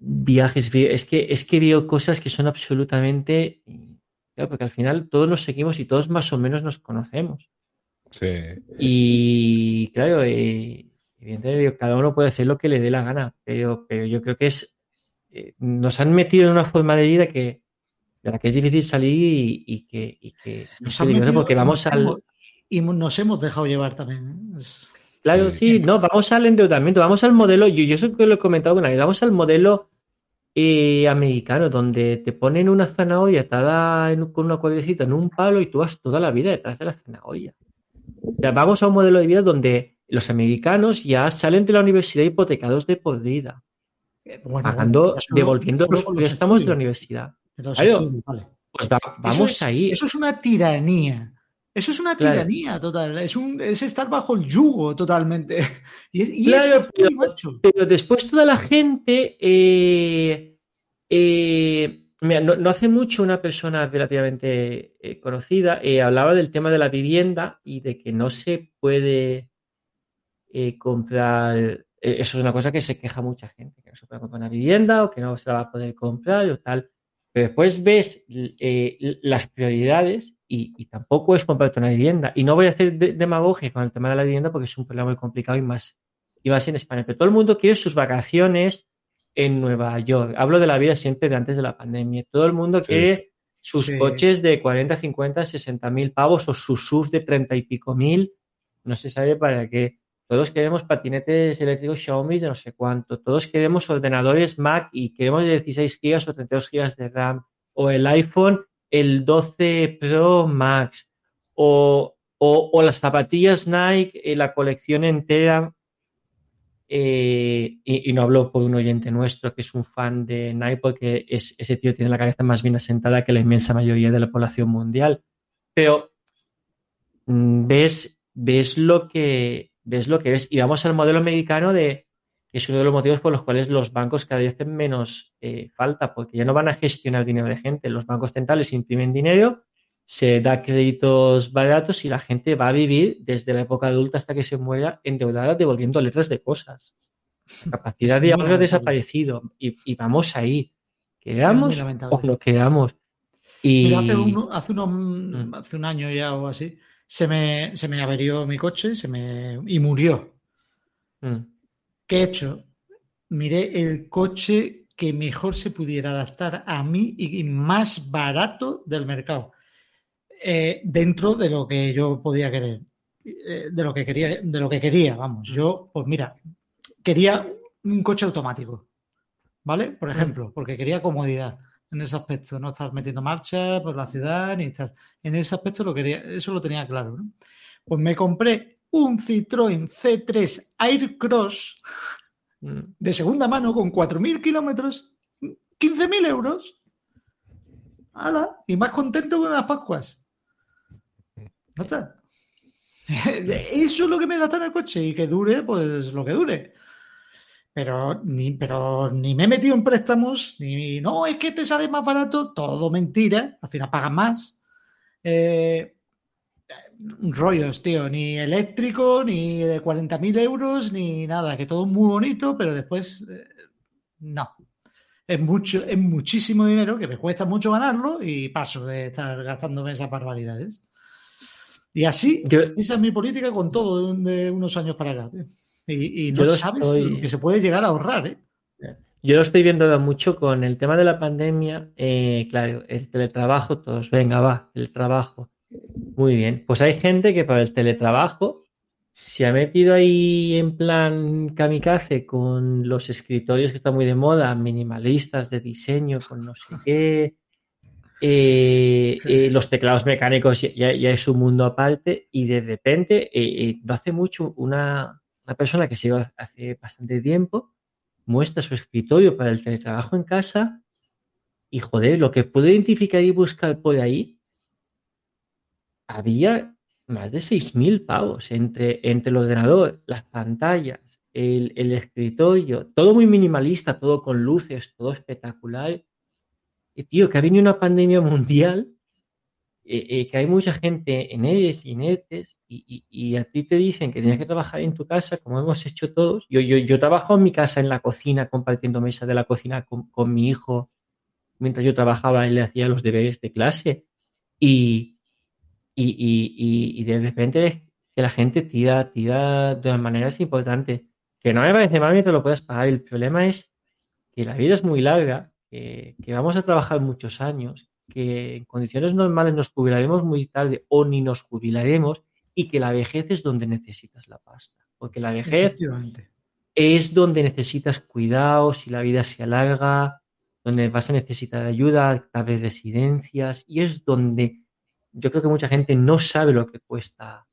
viajes, vi- es que, es que veo cosas que son absolutamente... Claro, porque al final todos nos seguimos y todos más o menos nos conocemos. Sí. Y claro, eh, evidentemente cada uno puede hacer lo que le dé la gana, pero, pero yo creo que es eh, nos han metido en una forma de vida que de la que es difícil salir y, y que, y que Nos peligroso metido porque vamos al hemos- Y nos hemos dejado llevar también. ¿eh? Es- Claro, sí. no, vamos al endeudamiento, vamos al modelo, yo, yo eso que lo he comentado una vez, vamos al modelo eh, americano, donde te ponen una zanahoria atada en- con una cuerdecita en un palo y tú vas toda la vida detrás de la zanahoria. O sea, vamos a un modelo de vida donde los americanos ya salen de la universidad hipotecados de por vida, Eh, bueno, pagando, bueno, devolviendo los préstamos de la universidad. Claro. vale. Pues va- Eso vamos es- ahí. Eso es una tiranía. Eso es una Claro. tiranía total. Es, un, es estar bajo el yugo totalmente. Y, es- y Claro, es así, pero- después toda la gente, eh, eh, mira, no, no hace mucho una persona relativamente eh, conocida hablaba del tema de la vivienda y de que no se puede comprar, eso es una cosa que se queja mucha gente, que no se puede comprar una vivienda o que no se la va a poder comprar o tal. Pero después ves eh, las prioridades y, y tampoco es comprarte una vivienda. Y no voy a hacer de- demagogia con el tema de la vivienda porque es un problema muy complicado y más, y más en España. Pero todo el mundo quiere sus vacaciones en Nueva York. Hablo de la vida siempre de antes de la pandemia. Todo el mundo Sí. quiere sus Sí. coches de 40, 50, 60 mil pavos o sus SUV de 30 y pico mil. No se sabe para qué. Todos queremos patinetes eléctricos Xiaomi de no sé cuánto. Todos queremos ordenadores Mac y queremos de 16 GB o 32 GB de RAM. O el iPhone, el 12 Pro Max. O, o- las zapatillas Nike, eh, la colección entera. Eh, y, no hablo por un oyente nuestro que es un fan de Nike porque es- ese tío tiene la cabeza más bien asentada que la inmensa mayoría de la población mundial. Pero mm, ves, ves lo que ves lo que ves. Y vamos al modelo americano de que es uno de los motivos por los cuales los bancos cada vez hacen menos eh, falta, porque ya no van a gestionar dinero de gente. Los bancos centrales imprimen dinero, se da créditos baratos y la gente va a vivir desde la época adulta hasta que se muera endeudada devolviendo letras de cosas. La capacidad de ahorro ha desaparecido y, y vamos ahí. Quedamos o no quedamos. Y Mira, hace, un, hace, unos- Mm. hace un año ya o así, se me, se me averió mi coche se me, y murió. Mm. ¿Qué he hecho? Miré el coche que mejor se pudiera adaptar a mí y más barato del mercado. Eh, dentro de lo que yo podía querer. Eh, de lo que quería, de lo que quería, vamos. Yo, pues mira, quería un coche automático. ¿Vale? Por ejemplo, porque quería comodidad en ese aspecto, no estar metiendo marcha por la ciudad ni estar. En ese aspecto lo quería, eso lo tenía claro, ¿no? Pues me compré un Citroën C3 Aircross Mm. de segunda mano con 4.000 kilómetros, 15.000 euros. ¡Hala! Y más contento con las Pascuas. ¿No está? Eso es lo que me gasta en el coche y que dure, pues lo que dure. Pero ni, pero ni me he metido en préstamos, ni no, es que te sale más barato, todo mentira, al final pagas más. Eh, rollos, tío, ni eléctrico, ni de 40.000 euros, ni nada, que todo muy bonito, pero después eh, no. Es mucho, es muchísimo dinero que me cuesta mucho ganarlo y paso de estar gastándome esas barbaridades. Y así, Yo- esa es mi política con todo de, de unos años para acá. tío. Y, y no sabes estoy- lo que se puede llegar a ahorrar, ¿eh? Yo lo estoy viendo mucho con el tema de la pandemia. eh, claro, el teletrabajo, todos, venga, va, teletrabajo. Muy bien. Pues hay gente que para el teletrabajo se ha metido ahí en plan kamikaze con los escritorios que están muy de moda, minimalistas de diseño, con no sé qué. eh, eh, los teclados mecánicos ya, es un mundo aparte y de repente, no hace mucho, una, una persona que iba hace bastante tiempo muestra su escritorio para el teletrabajo en casa y joder, lo que puedo identificar y buscar por ahí, había más de 6.000 pavos entre, entre el ordenador, las pantallas, el, el escritorio, todo muy minimalista, todo con luces, todo espectacular. Y tío, que ha venido una pandemia mundial, eh, eh, que hay mucha gente en ERES y en ERTES, y, y- y a ti te dicen que tienes que trabajar en tu casa, como hemos hecho todos. Yo, yo, yo trabajo en mi casa, en la cocina, compartiendo mesa de la cocina con, con mi hijo, mientras yo trabajaba y le hacía los deberes de clase. Y, y, de repente ves que la gente tira, tira de maneras importantes. Que no me parece mal mientras lo puedas pagar. El problema es que la vida es muy larga, que, que vamos a trabajar muchos años, que en condiciones normales nos jubilaremos muy tarde o ni nos jubilaremos y que la vejez es donde necesitas la pasta. porque la vejez es donde necesitas cuidados y la vida se alarga, donde vas a necesitar ayuda, tal vez residencias, y es donde yo creo que mucha gente no sabe lo que cuesta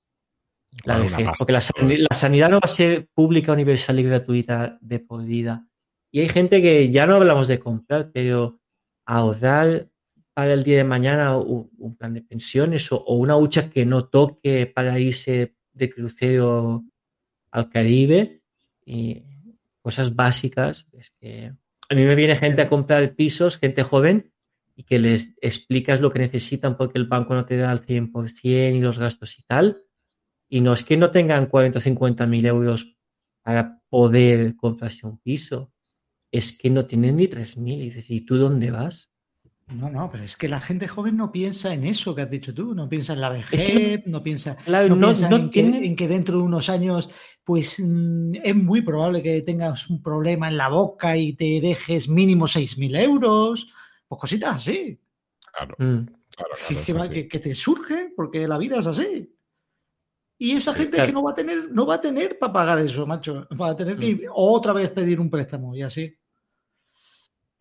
la vejez, porque la, san- la sanidad no va a ser pública, universal y gratuita de por vida. Y hay gente que ya no hablamos de comprar, pero ahorrar para el día de mañana un, plan de pensiones o, o una hucha que no toque para irse de crucero al Caribe y cosas básicas. Es que a mí me viene gente a comprar pisos, gente joven, y que les explicas lo que necesitan porque el banco no te da al 100% y los gastos y tal. Y no es que no tengan 40 o 50 mil euros para poder comprarse un piso, es que no tienen ni 3 mil. Y dices, ¿y tú dónde vas? No, no, pero es que la gente joven no piensa en eso que has dicho tú, no piensa en la que vejez, no piensa, Claro, no no- piensa no en, que, tienen- en que dentro de unos años, pues mm, es muy probable que tengas un problema en la boca y te dejes mínimo 6.000 euros, pues cositas así, Claro, Mm. claro, que, claro, que es va- así. que- que te surge porque la vida es así. Y esa Sí, gente claro. que no va a tener, no va a tener para pagar eso, macho. Va a tener Mm. que ir otra vez pedir un préstamo y así.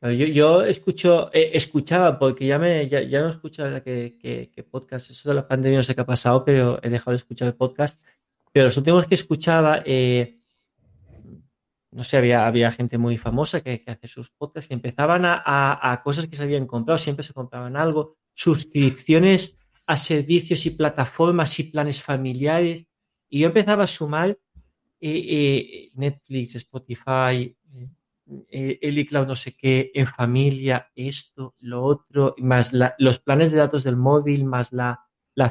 Yo, escucho, eh, escuchaba, porque ya me, ya, ya no escucho la que, que, podcast, eso de la pandemia no sé qué ha pasado, pero he dejado de escuchar el podcast. Pero los últimos que escuchaba, eh, no sé, había, había gente muy famosa que, que hace sus podcasts que empezaban a, a- cosas que se habían comprado, siempre se compraban algo, suscripciones a servicios y plataformas y planes familiares. Y yo empezaba a sumar eh, Netflix, Spotify, eh, el iCloud no sé qué, en familia, esto, lo otro, más los planes de datos del móvil, más la,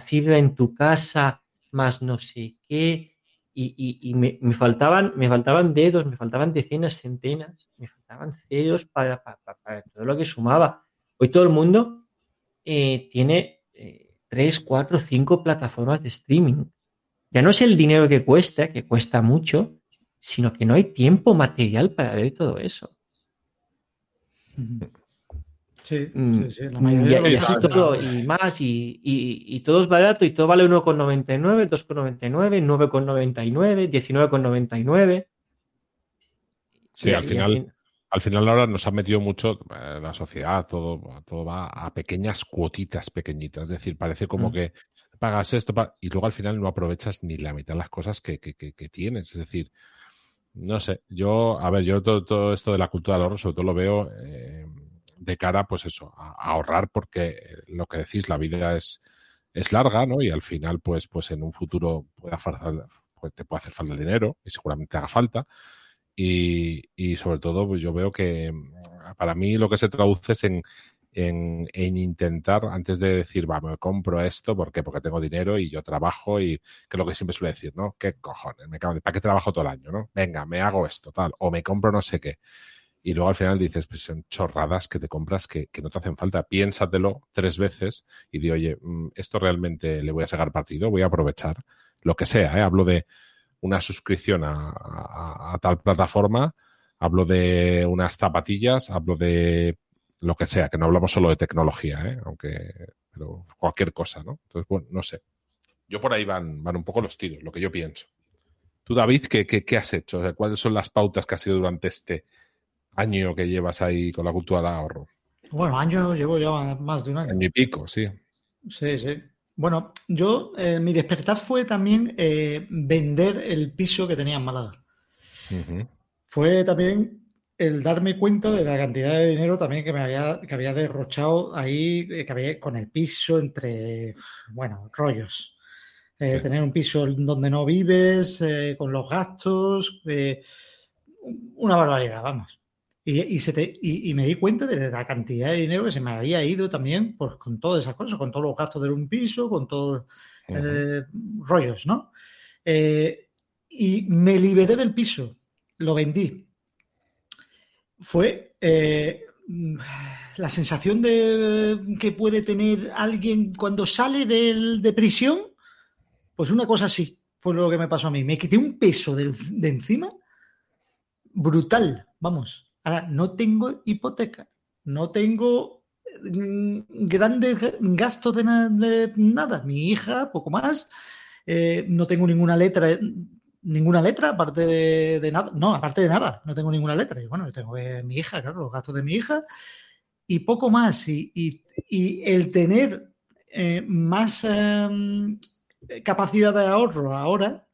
fibra en tu casa, más no sé qué, y, me, faltaban, me faltaban dedos, me faltaban decenas, centenas, me faltaban ceros para, para- para- para todo lo que sumaba. Hoy todo el mundo eh, tiene eh, tres, cuatro, cinco plataformas de streaming. Ya no es el dinero que cuesta, que cuesta mucho, sino que no hay tiempo material para ver todo eso. Sí, Mm, sí, sí. La y, mayoría y de así todo, y más, y, y- y todo es barato, y todo vale 1,99, 2,99, 9,99, 19,99. Sí, Y- al y final- fin- Al final ahora nos ha metido mucho eh, la sociedad, todo, todo va a pequeñas cuotitas pequeñitas. Es decir, parece como Mm. que pagas esto pa- y luego al final no aprovechas ni la mitad de las cosas que, que- que- que tienes. Es decir, no sé, yo, a ver, yo todo, todo esto de la cultura del ahorro sobre todo lo veo eh, de cara, pues eso, a, ahorrar porque lo que decís, la vida es, es larga, ¿no? Y al final, pues, pues en un futuro puede falta- pues te puede hacer falta el dinero y seguramente haga falta. Y, y sobre todo, pues yo veo que mm, para mí lo que se traduce es en, en, en intentar, antes de decir, va, me compro esto, ¿por qué? Porque tengo dinero y yo trabajo y que es lo que siempre suele decir, ¿no? ¿Qué cojones? Me cago en- ¿Para qué trabajo todo el año, no? Venga, me hago esto, tal, o me compro no sé qué. Y luego al final dices, pues son chorradas que te compras que, que no te hacen falta. Piénsatelo tres veces y di, oye, mm, esto realmente le voy a sacar partido, voy a aprovechar lo que sea, ¿eh? Hablo de una suscripción a tal plataforma, hablo de unas zapatillas, hablo de lo que sea, que no hablamos solo de tecnología, ¿eh? aunque pero cualquier cosa, ¿no? Entonces, bueno, no sé. Yo por ahí van, van un poco los tiros, lo que yo pienso. Tú, David, ¿qué, qué, qué has hecho? O sea, ¿Cuáles son las pautas que has sido durante este año que llevas ahí con la cultura del ahorro? Bueno, año llevo ya más de un año. Año y pico, sí. Sí, sí. Bueno, yo, eh, mi despertar fue también eh, vender el piso que tenía en Málaga. Fue también el darme cuenta de la cantidad de dinero también que me había, que había derrochado ahí, eh, que había con el piso entre, bueno, rollos. Eh, Sí. Tener un piso donde no vives, eh, con los gastos, eh, una barbaridad, vamos. Y, y se te- y- y me di cuenta de la cantidad de dinero que se me había ido también pues, con todas esas cosas, con todos los gastos de un piso, con todos eh, rollos, ¿no? Eh, y me liberé del piso, lo vendí. Fue eh, la sensación de que puede tener alguien cuando sale del- de prisión, pues una cosa así fue lo que me pasó a mí. Me quité un peso de encima brutal, vamos. Ahora, no tengo hipoteca, no tengo mm, grandes gastos de, na- de nada. Mi hija, poco más. Eh, no tengo ninguna letra ninguna letra, aparte de, de nada. No, aparte de nada, no tengo ninguna letra. Y bueno, yo tengo eh, mi hija, claro, los gastos de mi hija y poco más. Y, y- y el tener eh, más em, capacidad de ahorro ahora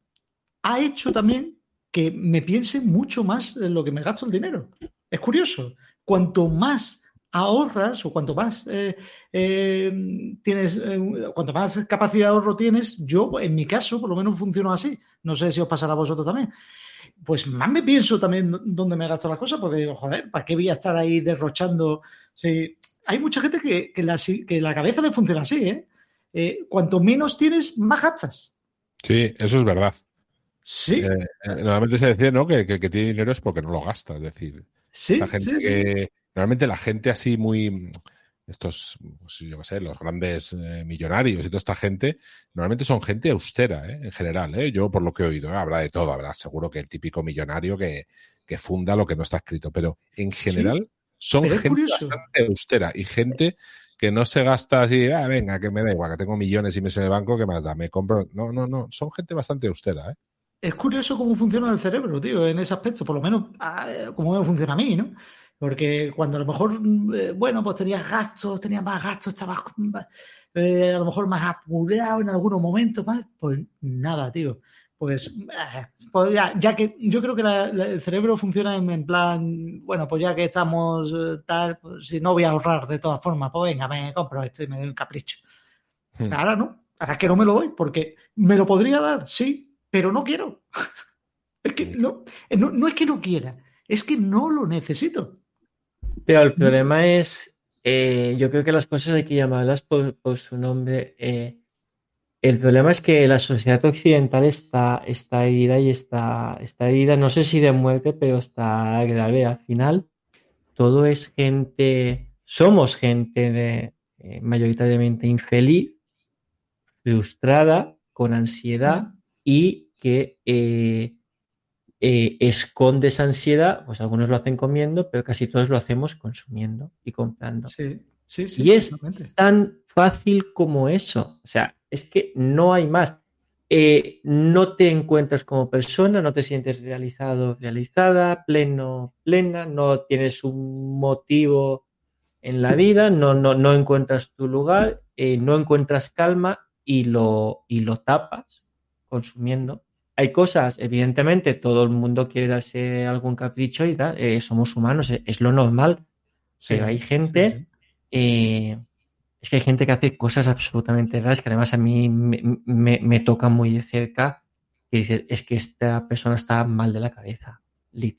ha hecho también que me piense mucho más en lo que me gasto el dinero. Es curioso. Cuanto más ahorras o cuanto más eh, eh, tienes, eh, cuanto más capacidad de ahorro tienes, yo en mi caso por lo menos funciono así. No sé si os pasará a vosotros también. Pues más me pienso también dó- dónde me gasto las cosas, porque digo, joder, ¿para qué voy a estar ahí derrochando? Sí, hay mucha gente que, que la, que la cabeza le funciona así, ¿eh? Cuanto menos tienes, más gastas. Sí, eso es verdad. Sí, normalmente se decía, ¿no? Que, que, que tiene dinero es porque no lo gasta. Es decir, sí, la gente sí, sí. que. Normalmente la gente así muy. Estos, pues, yo qué sé, los grandes eh, millonarios y toda esta gente, normalmente son gente austera, ¿eh? en general. ¿eh? Yo, por lo que he oído, ¿eh? habrá de todo, habrá seguro que el típico millonario que, que funda lo que no está escrito, pero en Sí, general son pero gente bastante austera y gente que no se gasta así, ah, venga, que me da igual, que tengo millones y meses en el banco, que más da? Me compro. No, no, no, son gente bastante austera, ¿eh? Es curioso cómo funciona el cerebro, tío, en ese aspecto, por lo menos ah, como me funciona a mí, ¿no? Porque cuando a lo mejor, mm, eh, bueno, pues tenías gastos, tenías más gastos, estabas eh, a lo mejor más apurado en algunos momentos, más, pues nada, tío. Pues, eh, pues ya, ya que yo creo que la- la- el cerebro funciona en, en plan, bueno, pues ya que estamos eh, tal, pues si no voy a ahorrar de todas formas, pues venga, me compro esto y me doy un capricho. Hmm. Ahora no, ahora es que no me lo doy, porque me lo podría dar, sí, pero no quiero. Es que no, no, no es que no quiera, es que no lo necesito. Pero el problema es, eh, yo creo que las cosas hay que llamarlas por, por su nombre. eh. el problema es que la sociedad occidental está, está herida y está, está herida, no sé si de muerte, pero está grave. Al final, todo es gente, somos gente de- eh, mayoritariamente infeliz, frustrada, con ansiedad y que eh, eh, esconde esa ansiedad, pues algunos lo hacen comiendo, pero casi todos lo hacemos consumiendo y comprando. Sí, sí, sí. Y es tan fácil como eso. O sea, es que no hay más. Eh, no te encuentras como persona, no te sientes realizado, realizada, pleno, plena, no tienes un motivo en la vida, no, no, no encuentras tu lugar, eh, no encuentras calma y lo, y lo tapas consumiendo. Hay cosas, evidentemente, todo el mundo quiere darse algún capricho y tal, eh, somos humanos, es, es lo normal, Sí, pero hay gente sí, sí. eh, es que hay gente que hace cosas absolutamente raras que además a mí me, me- me tocan muy de cerca que dices, es que esta persona está mal de la cabeza.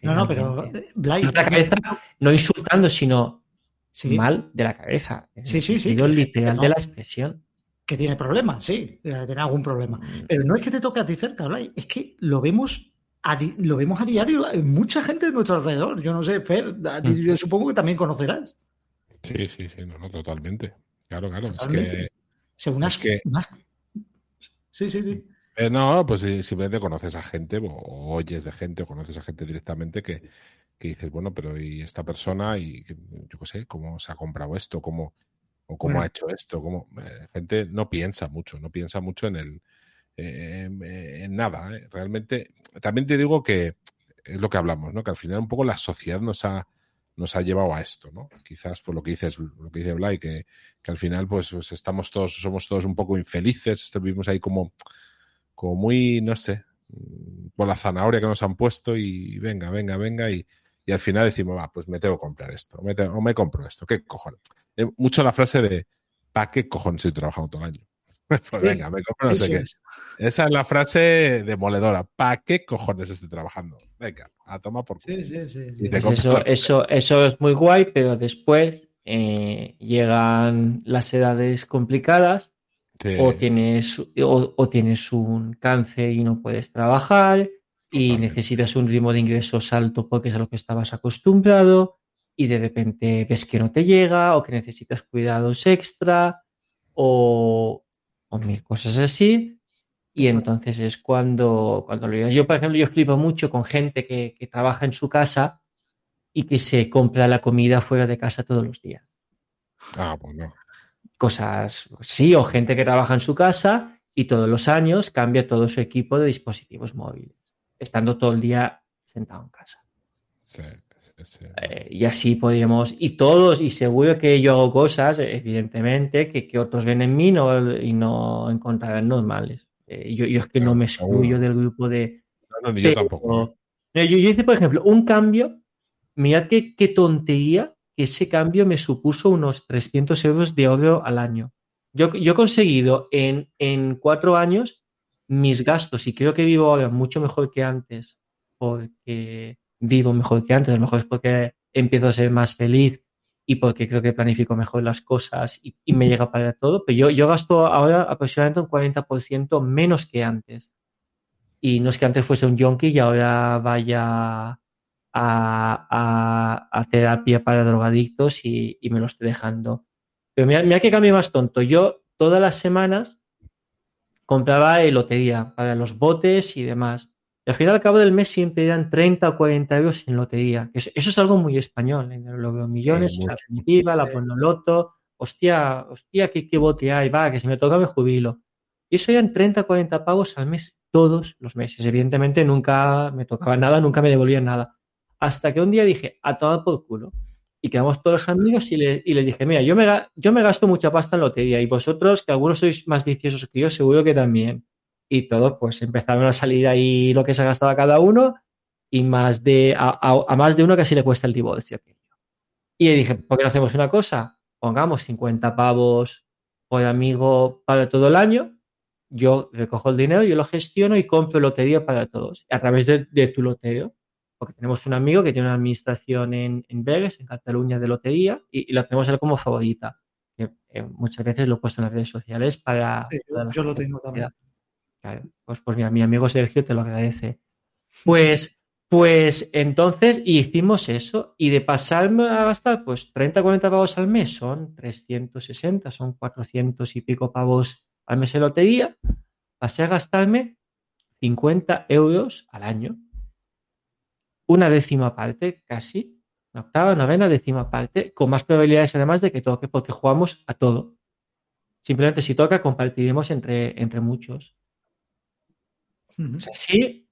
No, no, pero eh, Blay, de la cabeza, no insultando, sino sí, mal de la cabeza. Sí, sí, sí, sentido literal de no. la expresión. Que tiene problemas, sí, eh, tiene algún problema. Mm, Pero no es que te toque a ti cerca, Blay, es que lo vemos a, lo vemos a diario en mucha gente de nuestro alrededor. Yo no sé, Fer, Mm. yo supongo que también conocerás. Sí, sí, sí, no, no, totalmente. Claro, claro. Es Totalmente. que, O sea, unas, Es que- unas- Sí, sí, sí. eh, no, pues simplemente conoces a gente o, oyes de gente o conoces a gente directamente que, que dices, bueno, pero ¿y esta persona? Y que- yo qué sé, ¿cómo se ha comprado esto? ¿Cómo, o cómo Bueno. ha hecho esto? ¿Cómo? eh, gente no piensa mucho, no piensa mucho en el eh, en, en nada. ¿eh? Realmente, también te digo que es lo que hablamos, ¿no? Que al final un poco la sociedad nos ha nos ha llevado a esto, ¿no? Quizás por lo que dices, lo que dice Blay, que, que al final pues, pues estamos todos, somos todos un poco infelices, este, vivimos ahí como, como muy, no sé, mm, por la zanahoria que nos han puesto y venga, venga, venga, y, y al final decimos, va, pues me tengo que comprar esto, o me, te- o me compro esto, ¿qué cojones? Eh, mucho la frase de, ¿para qué cojones estoy trabajando todo el año? pues Sí, venga, me compro no sé qué. es. Esa es la frase demoledora, ¿para qué cojones estoy trabajando? Venga, a tomar por culo. Sí, sí, sí, sí. Y te Pues compras eso, eso, eso es muy guay, pero después eh, llegan las edades complicadas Sí. o tienes, o, o tienes un cáncer y no puedes trabajar y Totalmente. necesitas un ritmo de ingresos alto porque es a lo que estabas acostumbrado y de repente ves que no te llega o que necesitas cuidados extra o, o mil cosas así. Y entonces es cuando, cuando lo llevas. Yo, por ejemplo, yo flipo mucho con gente que, que trabaja en su casa y que se compra la comida fuera de casa todos los días Ah, pues no. cosas sí, o gente que trabaja en su casa y todos los años cambia todo su equipo de dispositivos móviles. estando todo el día sentado en casa. Sí, sí. Eh, y así podríamos, y todos, y seguro que yo hago cosas, evidentemente, que, que otros ven en mí no, y no encontrarán normales. Eh, yo, yo es que no me excluyo del grupo de... No, no, ni yo tampoco. Yo, yo hice, por ejemplo, un cambio, mirad qué, qué tontería, que ese cambio me supuso unos 300 euros de ahorro al año. Yo, yo he conseguido en, en cuatro años mis gastos, y creo que vivo ahora mucho mejor que antes, porque vivo mejor que antes, a lo mejor es porque empiezo a ser más feliz y porque creo que planifico mejor las cosas y, me llega para todo, pero yo, yo gasto ahora aproximadamente un 40% menos que antes. Y no es que antes fuese un yonki y ahora vaya a, a- a terapia para drogadictos y, me lo estoy dejando. Pero mira, mira qué cambio más tonto. Yo todas las semanas compraba lotería para los botes y demás. Y al final, al cabo del mes, siempre eran 30 o 40 euros en lotería. Eso, eso es algo muy español. En el Logro Millones, Sí, la primitiva, la Sí. Loto. Hostia, hostia, qué, qué bote hay. Va, que si me toca me jubilo. Y eso eran 30 o 40 pavos al mes todos los meses. Evidentemente nunca me tocaba nada, nunca me devolvían nada. Hasta que un día dije, a tomar por culo. Y quedamos todos los amigos y, le- y les dije, mira, yo me, yo me gasto mucha pasta en lotería y vosotros, que algunos sois más viciosos que yo, seguro que también. Y todos pues empezaron a salir ahí lo que se gastaba cada uno y más de, a, a- a más de uno casi le cuesta el divorcio. Y dije, ¿por qué no hacemos una cosa? Pongamos 50 pavos por amigo para todo el año yo recojo el dinero, yo lo gestiono y compro lotería para todos a través de, de tu lotero. Porque tenemos un amigo que tiene una administración en, en Vegas, en Cataluña, de lotería, y, y la tenemos él como favorita. Que, eh, muchas veces lo he puesto en las redes sociales para. Sí, yo lo tengo también. Pues, pues mira, mi amigo Sergio te lo agradece. Pues, pues entonces hicimos eso y de pasarme a gastar pues 30, 40 pavos al mes son 360, son 400 y pico pavos al mes en lotería, pasé a gastarme 50 euros al año. Una décima parte, casi, una octava, novena, décima parte, con más probabilidades además de que toque, porque jugamos a todo. Simplemente si toca, compartiremos entre, entre muchos. Ujú. O sea, sí,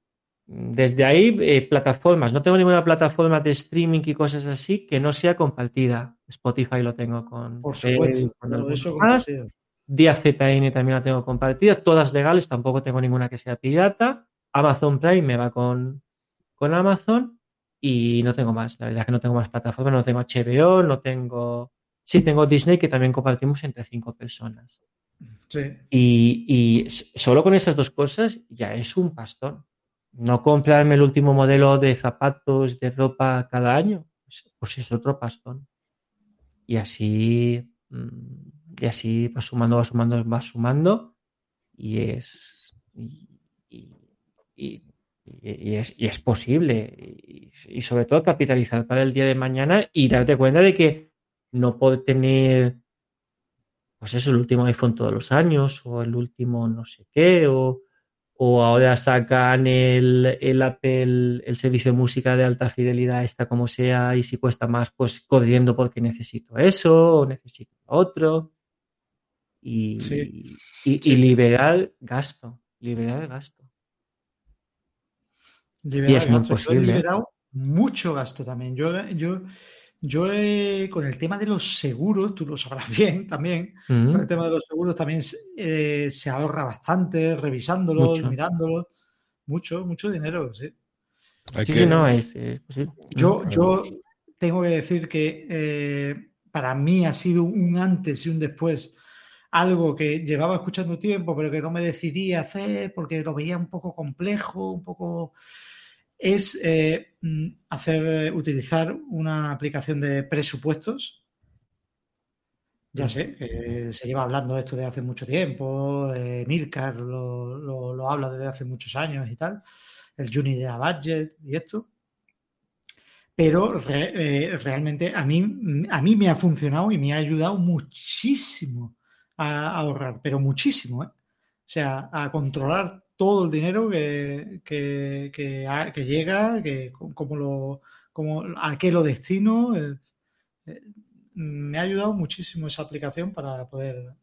desde ahí, eh, plataformas. No tengo ninguna plataforma de streaming y cosas así que no sea compartida. Spotify lo tengo con Por supuesto. con eso más. DAZN también la tengo compartida. Todas legales, tampoco tengo ninguna que sea pirata. Amazon Prime me va con, con Amazon y no tengo más. La verdad es que no tengo más plataformas. No tengo HBO, no tengo... Sí, tengo Disney que también compartimos entre cinco personas. Y, y solo con esas dos cosas ya es un pastón. No comprarme el último modelo de zapatos, de ropa cada año, pues, pues es otro pastón. Y así, mm, y así va sumando, va sumando, va sumando. Y es. Y, y- es, posible. Y sobre todo capitalizar para el día de mañana y darte cuenta de que no puedo tener pues eso, el último iPhone todos los años, o el último no sé qué, o, o ahora sacan el, el Apple, el servicio de música de alta fidelidad, esta como sea, y si cuesta más, pues corriendo porque necesito eso, o necesito otro. Y, Sí. y, y Sí. liberar gasto, liberar gasto. Liberar es muy gasto. Yo he posible, ¿eh? liberado mucho gasto también. Yo, yo, yo he- con el tema de los seguros, tú lo sabrás bien también, Mm, con el tema de los seguros también eh, se ahorra bastante revisándolos, Mucho. mirándolos. Mucho, mucho dinero, sí. Hay Sí, que- sí, no, es, es posible. Yo, Mm. yo tengo que decir que eh, para mí ha sido un antes y un después. Algo que llevaba escuchando tiempo, pero que no me decidía hacer porque lo veía un poco complejo, un poco. Es eh, mm, hacer, utilizar una aplicación de presupuestos. Ya sé, que se lleva hablando esto de hace mucho tiempo. eh, Milcar lo, lo- lo habla desde hace muchos años y tal. El Unidad Budget y esto pero re- eh, realmente a mí, a mí me ha funcionado y me ha ayudado muchísimo a ahorrar, pero muchísimo, ¿eh? O sea, a controlar todo el dinero que, que, que, ha- que llega, que cómo lo, cómo, a qué lo destino. eh, eh, me ha ayudado muchísimo esa aplicación para poder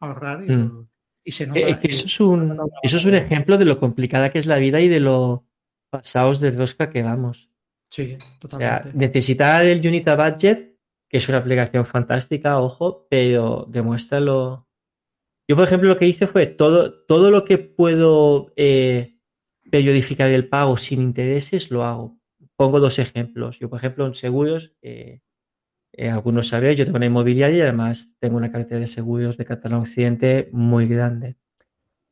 ahorrar y, Mm. y se nota. eh, que eso es un, eso es un ejemplo de lo complicada que es la vida y de lo pasados de rosca que vamos. Sí, O sea, totalmente. necesitar el Unita Budget, que es una aplicación fantástica, ojo, pero demuestra lo. Yo, por ejemplo, lo que hice fue todo, todo lo que puedo eh, periodificar el pago sin intereses, lo hago. Pongo dos ejemplos. Yo, por ejemplo, en seguros, eh, eh, algunos sabéis, yo tengo una inmobiliaria y además tengo una cartera de seguros de Catalán Occidente muy grande.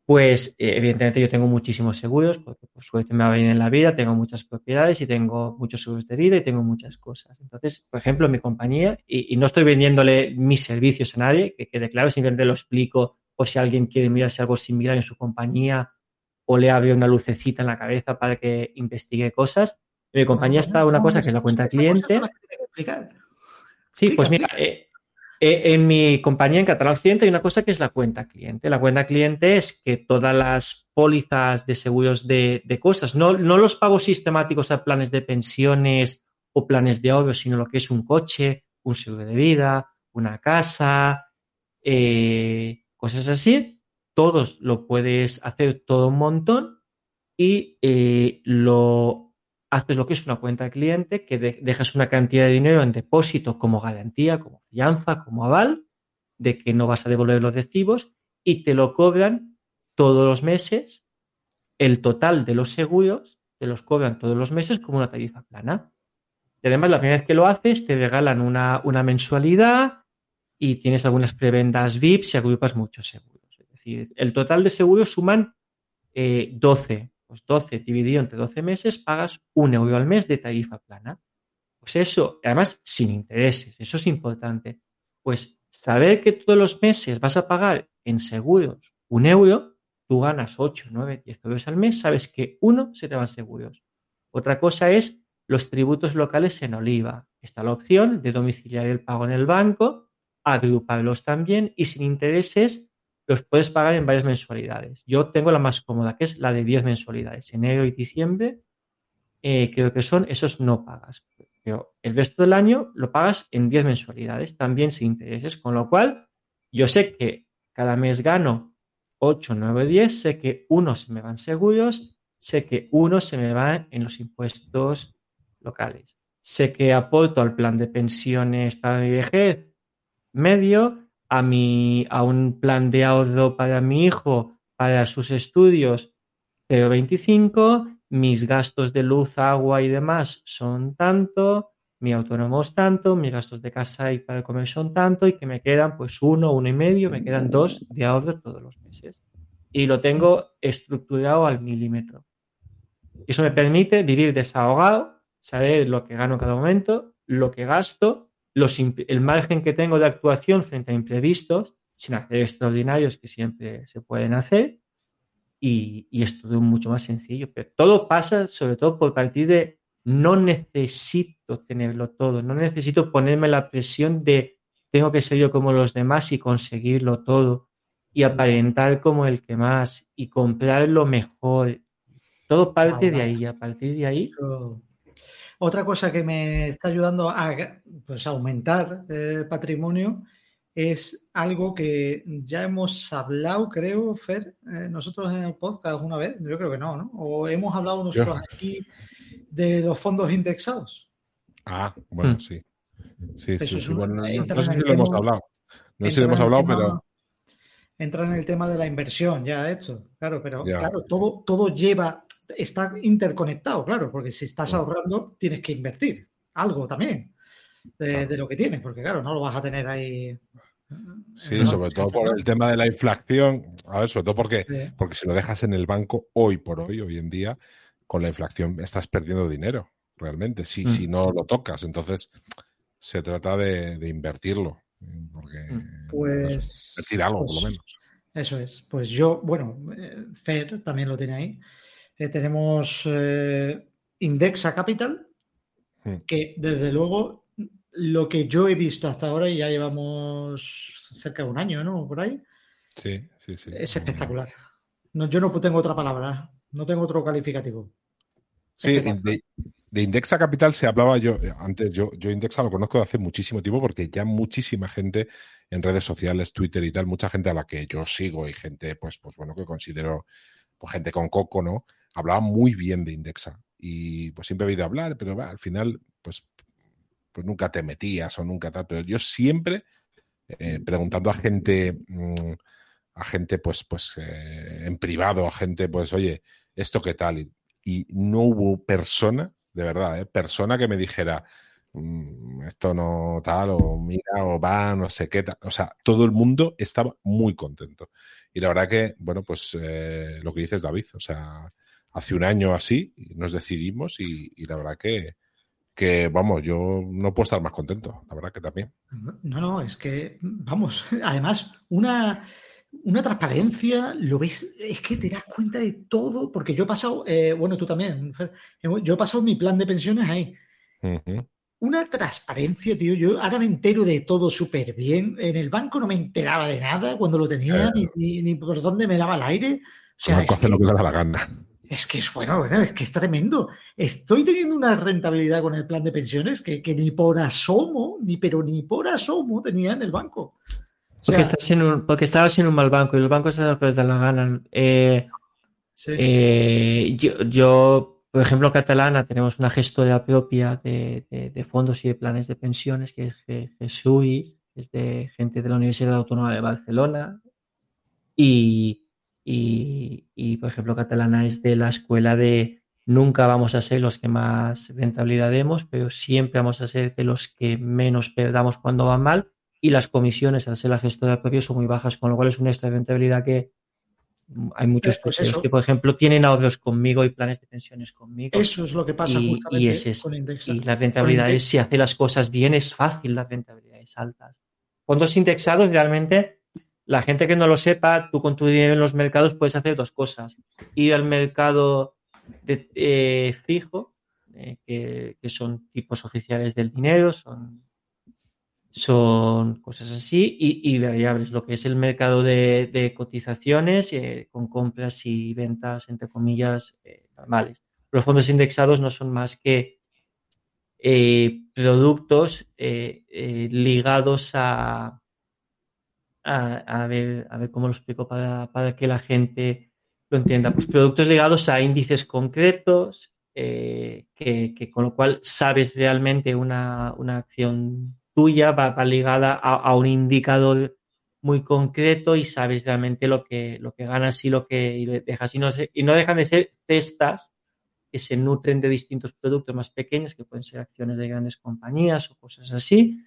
Pues eh, evidentemente yo tengo muchísimos seguros, porque por suerte me va bien en la vida, tengo muchas propiedades y tengo muchos seguros de vida y tengo muchas cosas. Entonces, por ejemplo, mi compañía, y, y no estoy vendiéndole mis servicios a nadie, que quede claro, simplemente lo explico por si alguien quiere mirarse algo similar en su compañía o le abre una lucecita en la cabeza para que investigue cosas. En mi compañía está una cosa que es la cuenta cliente. Sí, pues mira, eh, eh, en mi compañía en Catalán Occidente hay una cosa que es la cuenta cliente. La cuenta cliente es que todas las pólizas de seguros de, de cosas, no, no los pagos sistemáticos a planes de pensiones o planes de ahorro, sino lo que es un coche, un seguro de vida, una casa, eh, cosas así, todos lo puedes hacer todo un montón y eh, lo haces lo que es una cuenta cliente, que de- dejas una cantidad de dinero en depósito como garantía, como fianza, como aval, de que no vas a devolver los recibos y te lo cobran todos los meses. El total de los seguros te los cobran todos los meses como una tarifa plana. Y además, la primera vez que lo haces, te regalan una, una mensualidad y tienes algunas prebendas VIP si agrupas muchos seguros. Es decir, el total de seguros suman eh, 12. Pues 12 dividido entre 12 meses, pagas un euro al mes de tarifa plana. Pues eso, además sin intereses, eso es importante. Pues saber que todos los meses vas a pagar en seguros un euro, tú ganas 8, 9, 10 euros al mes, sabes que uno se te van seguros. Otra cosa es los tributos locales en Oliva. Está la opción de domiciliar el pago en el banco, agruparlos también y sin intereses los puedes pagar en varias mensualidades. Yo tengo la más cómoda, que es la de 10 mensualidades. Enero y diciembre, eh, creo que son, esos no pagas. Pero el resto del año lo pagas en 10 mensualidades, también sin intereses. Con lo cual, yo sé que cada mes gano 8, 9, 10, sé que uno se me van seguros, sé que uno se me va en los impuestos locales. Sé que aporto al plan de pensiones para mi vejez medio, a, mi, a un plan de ahorro para mi hijo, para sus estudios, 0,25, mis gastos de luz, agua y demás son tanto, mi autónomo tanto, mis gastos de casa y para comer son tanto, y que me quedan pues uno, uno y medio, me quedan dos de ahorro todos los meses. Y lo tengo estructurado al milímetro. Eso me permite vivir desahogado, saber lo que gano cada momento, lo que gasto, los, el margen que tengo de actuación frente a imprevistos, sin hacer extraordinarios que siempre se pueden hacer, y, y es todo mucho más sencillo. Pero todo pasa sobre todo por partir de no necesito tenerlo todo, no necesito ponerme la presión de tengo que ser yo como los demás y conseguirlo todo y aparentar como el que más y comprar lo mejor. Todo parte de ahí, a partir de ahí. Eso- Otra cosa que me está ayudando a pues, aumentar eh, el patrimonio es algo que ya hemos hablado, creo, Fer, eh, nosotros en el podcast alguna vez, yo creo que no, ¿no? O hemos hablado nosotros aquí de los fondos indexados. Ah, bueno, Mm. sí. Sí, Eso sí, es sí. un- Bueno, no, sé si lo hemos hablado. No sé si lo hemos hablado, tema- pero Entra en el tema de la inversión, ya esto, claro, pero Ya. claro, todo, todo lleva, está interconectado, claro, porque si estás ahorrando, tienes que invertir algo también de, Claro. de lo que tienes, porque claro, no lo vas a tener ahí. sí, en sobre todo por el tema de la inflación. A ver, sobre todo porque, Sí. porque si lo dejas en el banco hoy por hoy, hoy en día, con la inflación estás perdiendo dinero, realmente, si, Mm. si no lo tocas. Entonces, se trata de, de invertirlo. Porque. Pues. invertir algo, por pues, lo menos. Eso es. Pues yo, bueno, eh, Fer también lo tiene ahí. Eh, tenemos eh, Indexa Capital, que desde luego lo que yo he visto hasta ahora, y ya llevamos cerca de un año, ¿no? Por ahí, Sí, sí, sí. es espectacular. No, yo no tengo otra palabra, no tengo otro calificativo. Sí, de Indexa Capital se hablaba yo, eh, antes yo, yo Indexa lo conozco de hace muchísimo tiempo porque ya muchísima gente en redes sociales, Twitter y tal, mucha gente a la que yo sigo y gente, pues, pues bueno, que considero pues, gente con coco, ¿no? Hablaba muy bien de Indexa. Y pues siempre he oído hablar, pero al final, pues, pues nunca te metías o nunca tal. Pero yo siempre, eh, preguntando a gente, mm, a gente, pues, pues, eh, en privado, a gente, pues, oye, ¿esto qué tal? Y, y no hubo persona, de verdad, ¿eh? persona que me dijera, "Mm, esto no tal, o mira, o va, no sé qué tal. O sea, todo el mundo estaba muy contento. Y la verdad que, bueno, pues eh, lo que dices, David, o sea, hace un año así nos decidimos y, y la verdad que, que, vamos, yo no puedo estar más contento, la verdad que también. No, no, es que, vamos, además, una, una transparencia, lo ves, es que te das cuenta de todo, porque yo he pasado, eh, bueno, tú también, Fer, yo he pasado mi plan de pensiones ahí. Una transparencia, tío. Yo ahora me entero de todo súper bien. En el banco no me enteraba de nada cuando lo tenía, ni, ni- ni por dónde me daba el aire. O sea, es que, lo que le da la gana. Es que es bueno, bueno, es que es tremendo. Estoy teniendo una rentabilidad con el plan de pensiones que, que ni por asomo, ni pero ni por asomo tenía en el banco. O Porque, estás en un, porque estabas en un mal banco y los bancos que les da la gana. Eh, sí. eh, yo, yo, por ejemplo, en Catalana tenemos una gestora propia de, de- de fondos y de planes de pensiones que es Ge- GESUI, que es de gente de la Universidad Autónoma de Barcelona. Y, y, y, por ejemplo, Catalana es de la escuela de nunca vamos a ser los que más rentabilidad demos, pero siempre vamos a ser de los que menos perdamos cuando va mal. Y las comisiones al ser la gestora propia son muy bajas, con lo cual es una extra rentabilidad que hay muchos eso. que, por ejemplo, tienen ahorros conmigo y planes de pensiones conmigo. Eso es lo que pasa y, justamente y es- con Indexa. y las rentabilidades, si hace las cosas bien, es fácil las rentabilidades altas. Fondos indexados, realmente, la gente que no lo sepa, tú con tu dinero en los mercados puedes hacer dos cosas. Ir al mercado de, eh, fijo, eh, que, que son tipos oficiales del dinero, son, son cosas así, y, variables, lo que es el mercado de, cotizaciones eh, con compras y ventas, entre comillas, normales. Los fondos indexados no son más que productos ligados a, a, a ver, a ver cómo lo explico para, para que la gente lo entienda. Pues productos ligados a índices concretos, eh, que, con lo cual sabes realmente una, una acción tuya va, va ligada a, a un indicador muy concreto y sabes realmente lo que, lo que ganas y lo que y dejas. Y no, y no dejan de ser cestas que se nutren de distintos productos más pequeños, que pueden ser acciones de grandes compañías o cosas así.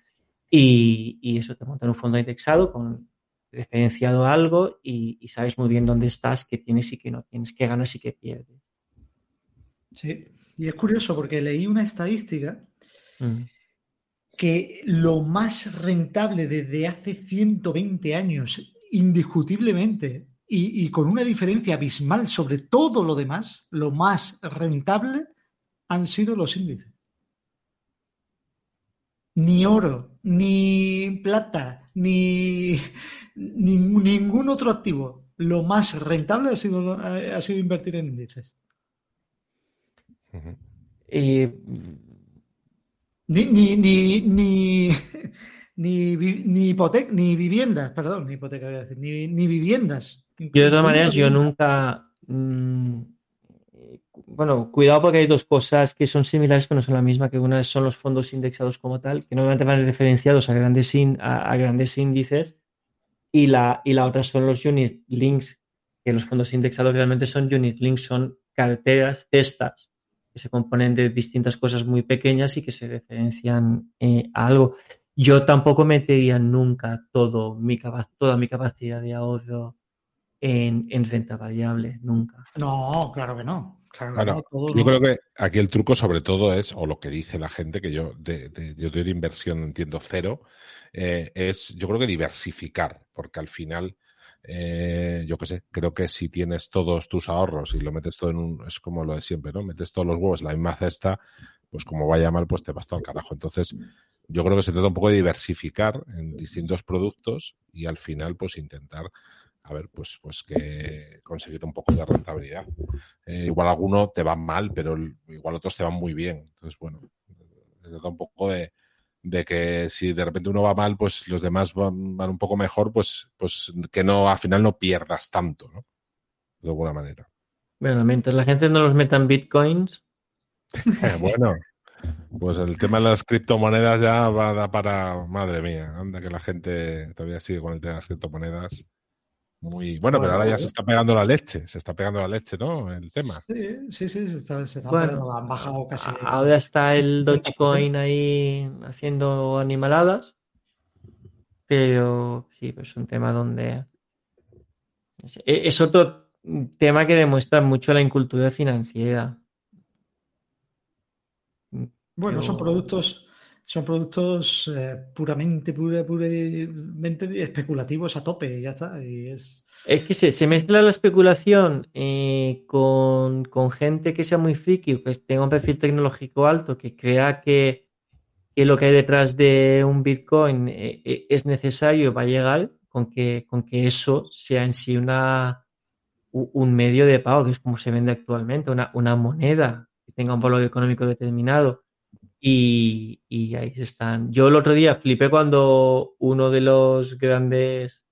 Y, y eso te monta en un fondo indexado con referenciado a algo y, y sabes muy bien dónde estás, qué tienes y qué no tienes, qué ganas y qué pierdes. Sí. Y es curioso porque leí una estadística Mm. que lo más rentable desde hace 120 años, indiscutiblemente, y, y con una diferencia abismal sobre todo lo demás, lo más rentable han sido los índices. Ni oro, ni plata, ni, ni- ningún otro activo. Lo más rentable ha sido, ha sido invertir en índices. Ujú. Eh, Ni, ni, ni, ni, ni, ni hipotec- ni viviendas, perdón, ni hipoteca voy a decir, ni, ni viviendas. Yo de todas maneras, yo nunca... mm, bueno, cuidado porque hay dos cosas que son similares pero no son la misma, que una son los fondos indexados como tal, que normalmente van referenciados a grandes, in- a, grandes índices, y la, y la otra son los unit links, que los fondos indexados realmente son unit links, son carteras, cestas, que se componen de distintas cosas muy pequeñas y que se referencian eh, a algo. Yo tampoco metería nunca todo mi, toda mi capacidad de ahorro en, en renta variable, nunca. No, claro que no. Claro que Claro, no, todo yo creo que aquí el truco sobre todo es, o lo que dice la gente, que yo de, de, yo de inversión entiendo cero, eh, es yo creo que diversificar, porque al final, eh, yo qué sé, creo que si tienes todos tus ahorros y lo metes todo en un, es como lo de siempre, ¿no? Metes todos los huevos en la misma cesta, pues como vaya mal, pues te vas todo al carajo. Entonces, yo creo que se trata un poco de diversificar en distintos productos y al final, pues intentar a ver, pues, pues que conseguir un poco de rentabilidad. Eh, igual alguno te va mal, pero igual otros te van muy bien. Entonces, bueno, se trata un poco de, de que si de repente uno va mal, pues los demás van, van un poco mejor, pues, pues que no, al final no pierdas tanto, ¿no? De alguna manera. Bueno, mientras la gente no los meta en bitcoins, bueno, pues el tema de las criptomonedas ya va a dar para, madre mía, anda que la gente todavía sigue con el tema de las criptomonedas. Muy bueno, pero ahora ya se está pegando la leche, se está pegando la leche, ¿no? El tema. Sí, sí, sí, se está, se está Bueno, pegando, han bajado casi. ahora está el Dogecoin ahí haciendo animaladas, pero sí, pues es un tema donde es, es otro tema que demuestra mucho la incultura financiera. Bueno, son productos, son productos eh, puramente, pura- puramente especulativos a tope, ya está. Y es. Es que se, se mezcla la especulación eh, con, con gente que sea muy friki o que tenga un perfil tecnológico alto, que crea que, que lo que hay detrás de un Bitcoin eh, eh, es necesario, va a llegar con que, con que eso sea en sí una, un medio de pago, que es como se vende actualmente, una, una moneda que tenga un valor económico determinado. Y, y ahí están. Yo el otro día flipé cuando uno de los grandes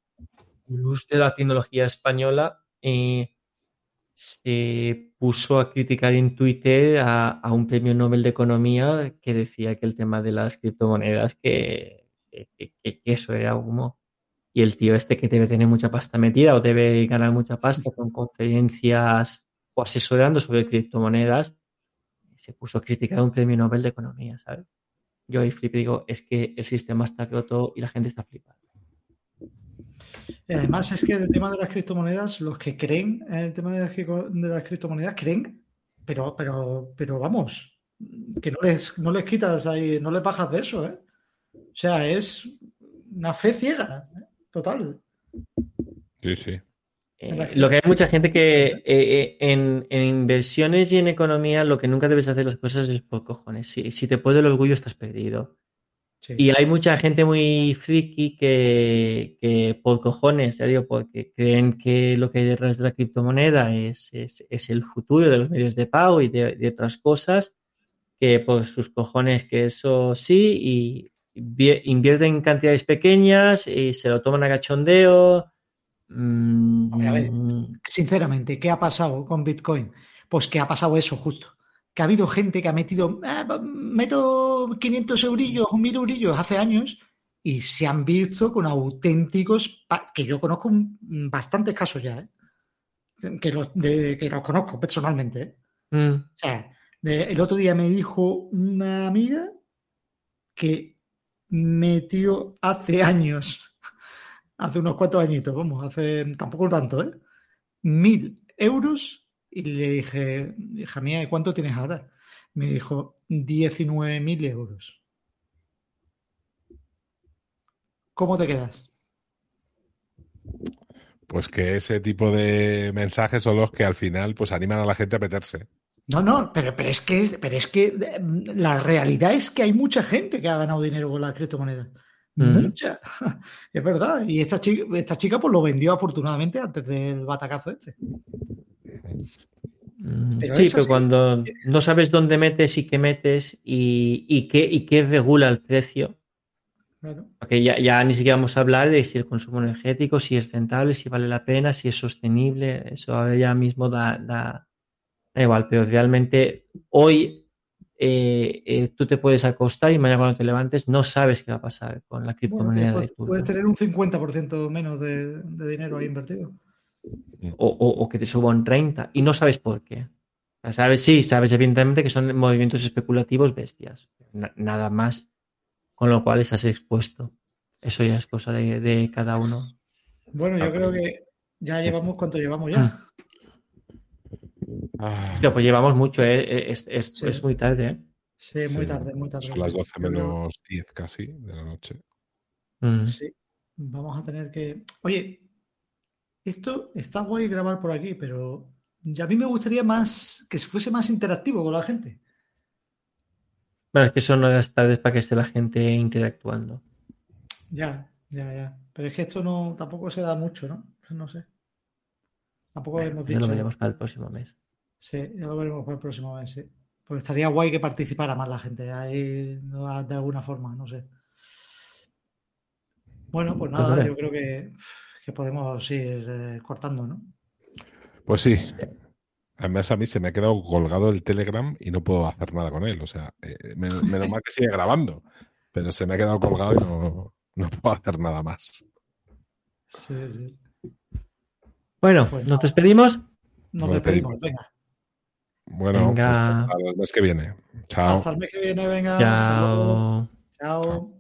de la tecnología española eh, se puso a criticar en Twitter a, a un premio Nobel de Economía que decía que el tema de las criptomonedas, que, que- que- que eso era humo. Y el tío este que debe tener mucha pasta metida o debe ganar mucha pasta con conferencias o asesorando sobre criptomonedas, se puso a criticar un premio Nobel de Economía, ¿sabes? Yo ahí flipé y digo, es que el sistema está roto y la gente está flipada. Y además es que el tema de las criptomonedas, los que creen en el tema de las, cri- de las criptomonedas, creen, pero, pero, pero vamos, que no les, no les quitas ahí, no les bajas de eso, ¿eh? O sea, es una fe ciega, ¿eh? total. Sí, sí. Eh, lo que hay mucha gente que eh, eh, en, en inversiones y en economía lo que nunca debes hacer las cosas es por cojones. Si, si te puede el orgullo estás perdido. Sí. Y hay mucha gente muy friki que, que por cojones, ya digo, porque creen que lo que hay detrás de la criptomoneda es, es, es el futuro de los medios de pago y de, de otras cosas, que por sus cojones que eso sí, y vi- invierten en cantidades pequeñas y se lo toman a cachondeo. Mm, Hombre, a ver. Sinceramente, ¿qué ha pasado con Bitcoin? Pues que ha pasado eso justo. Que ha habido gente que ha metido, "Ah, meto 500 eurillos o 1000 eurillos hace años y se han visto con auténticos, que yo conozco un- bastantes casos ya, ¿eh? que, los, de- que los conozco personalmente. ¿eh? mm, O sea, de- el otro día me dijo una amiga que metió hace años, hace unos cuantos añitos, vamos, hace tampoco tanto, ¿eh? Mil euros y le dije, hija mía, ¿y cuánto tienes ahora? Me dijo, 19 mil euros. ¿Cómo te quedas? Pues que ese tipo de mensajes son los que al final pues animan a la gente a meterse. No, no, pero, pero es que pero es que eh, la realidad es que hay mucha gente que ha ganado dinero con las criptomonedas. Mucha. Es verdad. Y esta chica, esta chica pues lo vendió afortunadamente antes del batacazo este. Pero sí, pero cuando no sabes dónde metes y qué metes y, y qué, y qué regula el precio, Claro. porque ya, ya ni siquiera vamos a hablar de si el consumo energético, si es rentable, si vale la pena, si es sostenible, eso ahora ya mismo da, da- da igual, pero realmente hoy eh, eh, tú te puedes acostar y mañana cuando te levantes no sabes qué va a pasar con la Bueno, criptomoneda de puedes, puedes tener un 50% menos de, de dinero ahí invertido. o, o- o que te suba un 30 y no sabes por qué. O sea, sabes, sí, sabes evidentemente que son movimientos especulativos bestias. Na- nada más. Con lo cual estás expuesto. Eso ya es cosa de, de cada uno. Bueno, yo Ah, creo que ya llevamos cuánto llevamos ya. Ah, pues llevamos mucho, ¿eh? es, es- Sí. es muy tarde. ¿eh? Sí, muy Sí. tarde, muy tarde. son las 12 Yo creo- menos 10 casi de la noche. Mm. Sí, vamos a tener que. Oye, esto está guay grabar por aquí, pero ya a mí me gustaría más que fuese más interactivo con la gente. Bueno, es que son las tardes para que esté la gente interactuando. Ya, ya, ya. Pero es que esto no tampoco se da mucho, ¿no? No sé. Tampoco Bueno, hemos ya lo dicho. veremos para el próximo mes. Sí, ya lo veremos para el próximo mes, sí. Pues estaría guay que participara más la gente ahí de alguna forma, no sé. Bueno, pues nada, yo creo que, que podemos ir eh, cortando, ¿no? Pues sí. Además, a mí se me ha quedado colgado el Telegram y no puedo hacer nada con él. O sea, eh, menos, menos mal que sigue grabando, pero se me ha quedado colgado y no, no puedo hacer nada más. Sí, sí. Bueno, Pues nos despedimos. Nos Nos despedimos. despedimos. Venga. Bueno, Venga. pues hasta el mes que viene. Chao. Hasta el mes que viene. Venga. Hasta luego. Chao. Chao.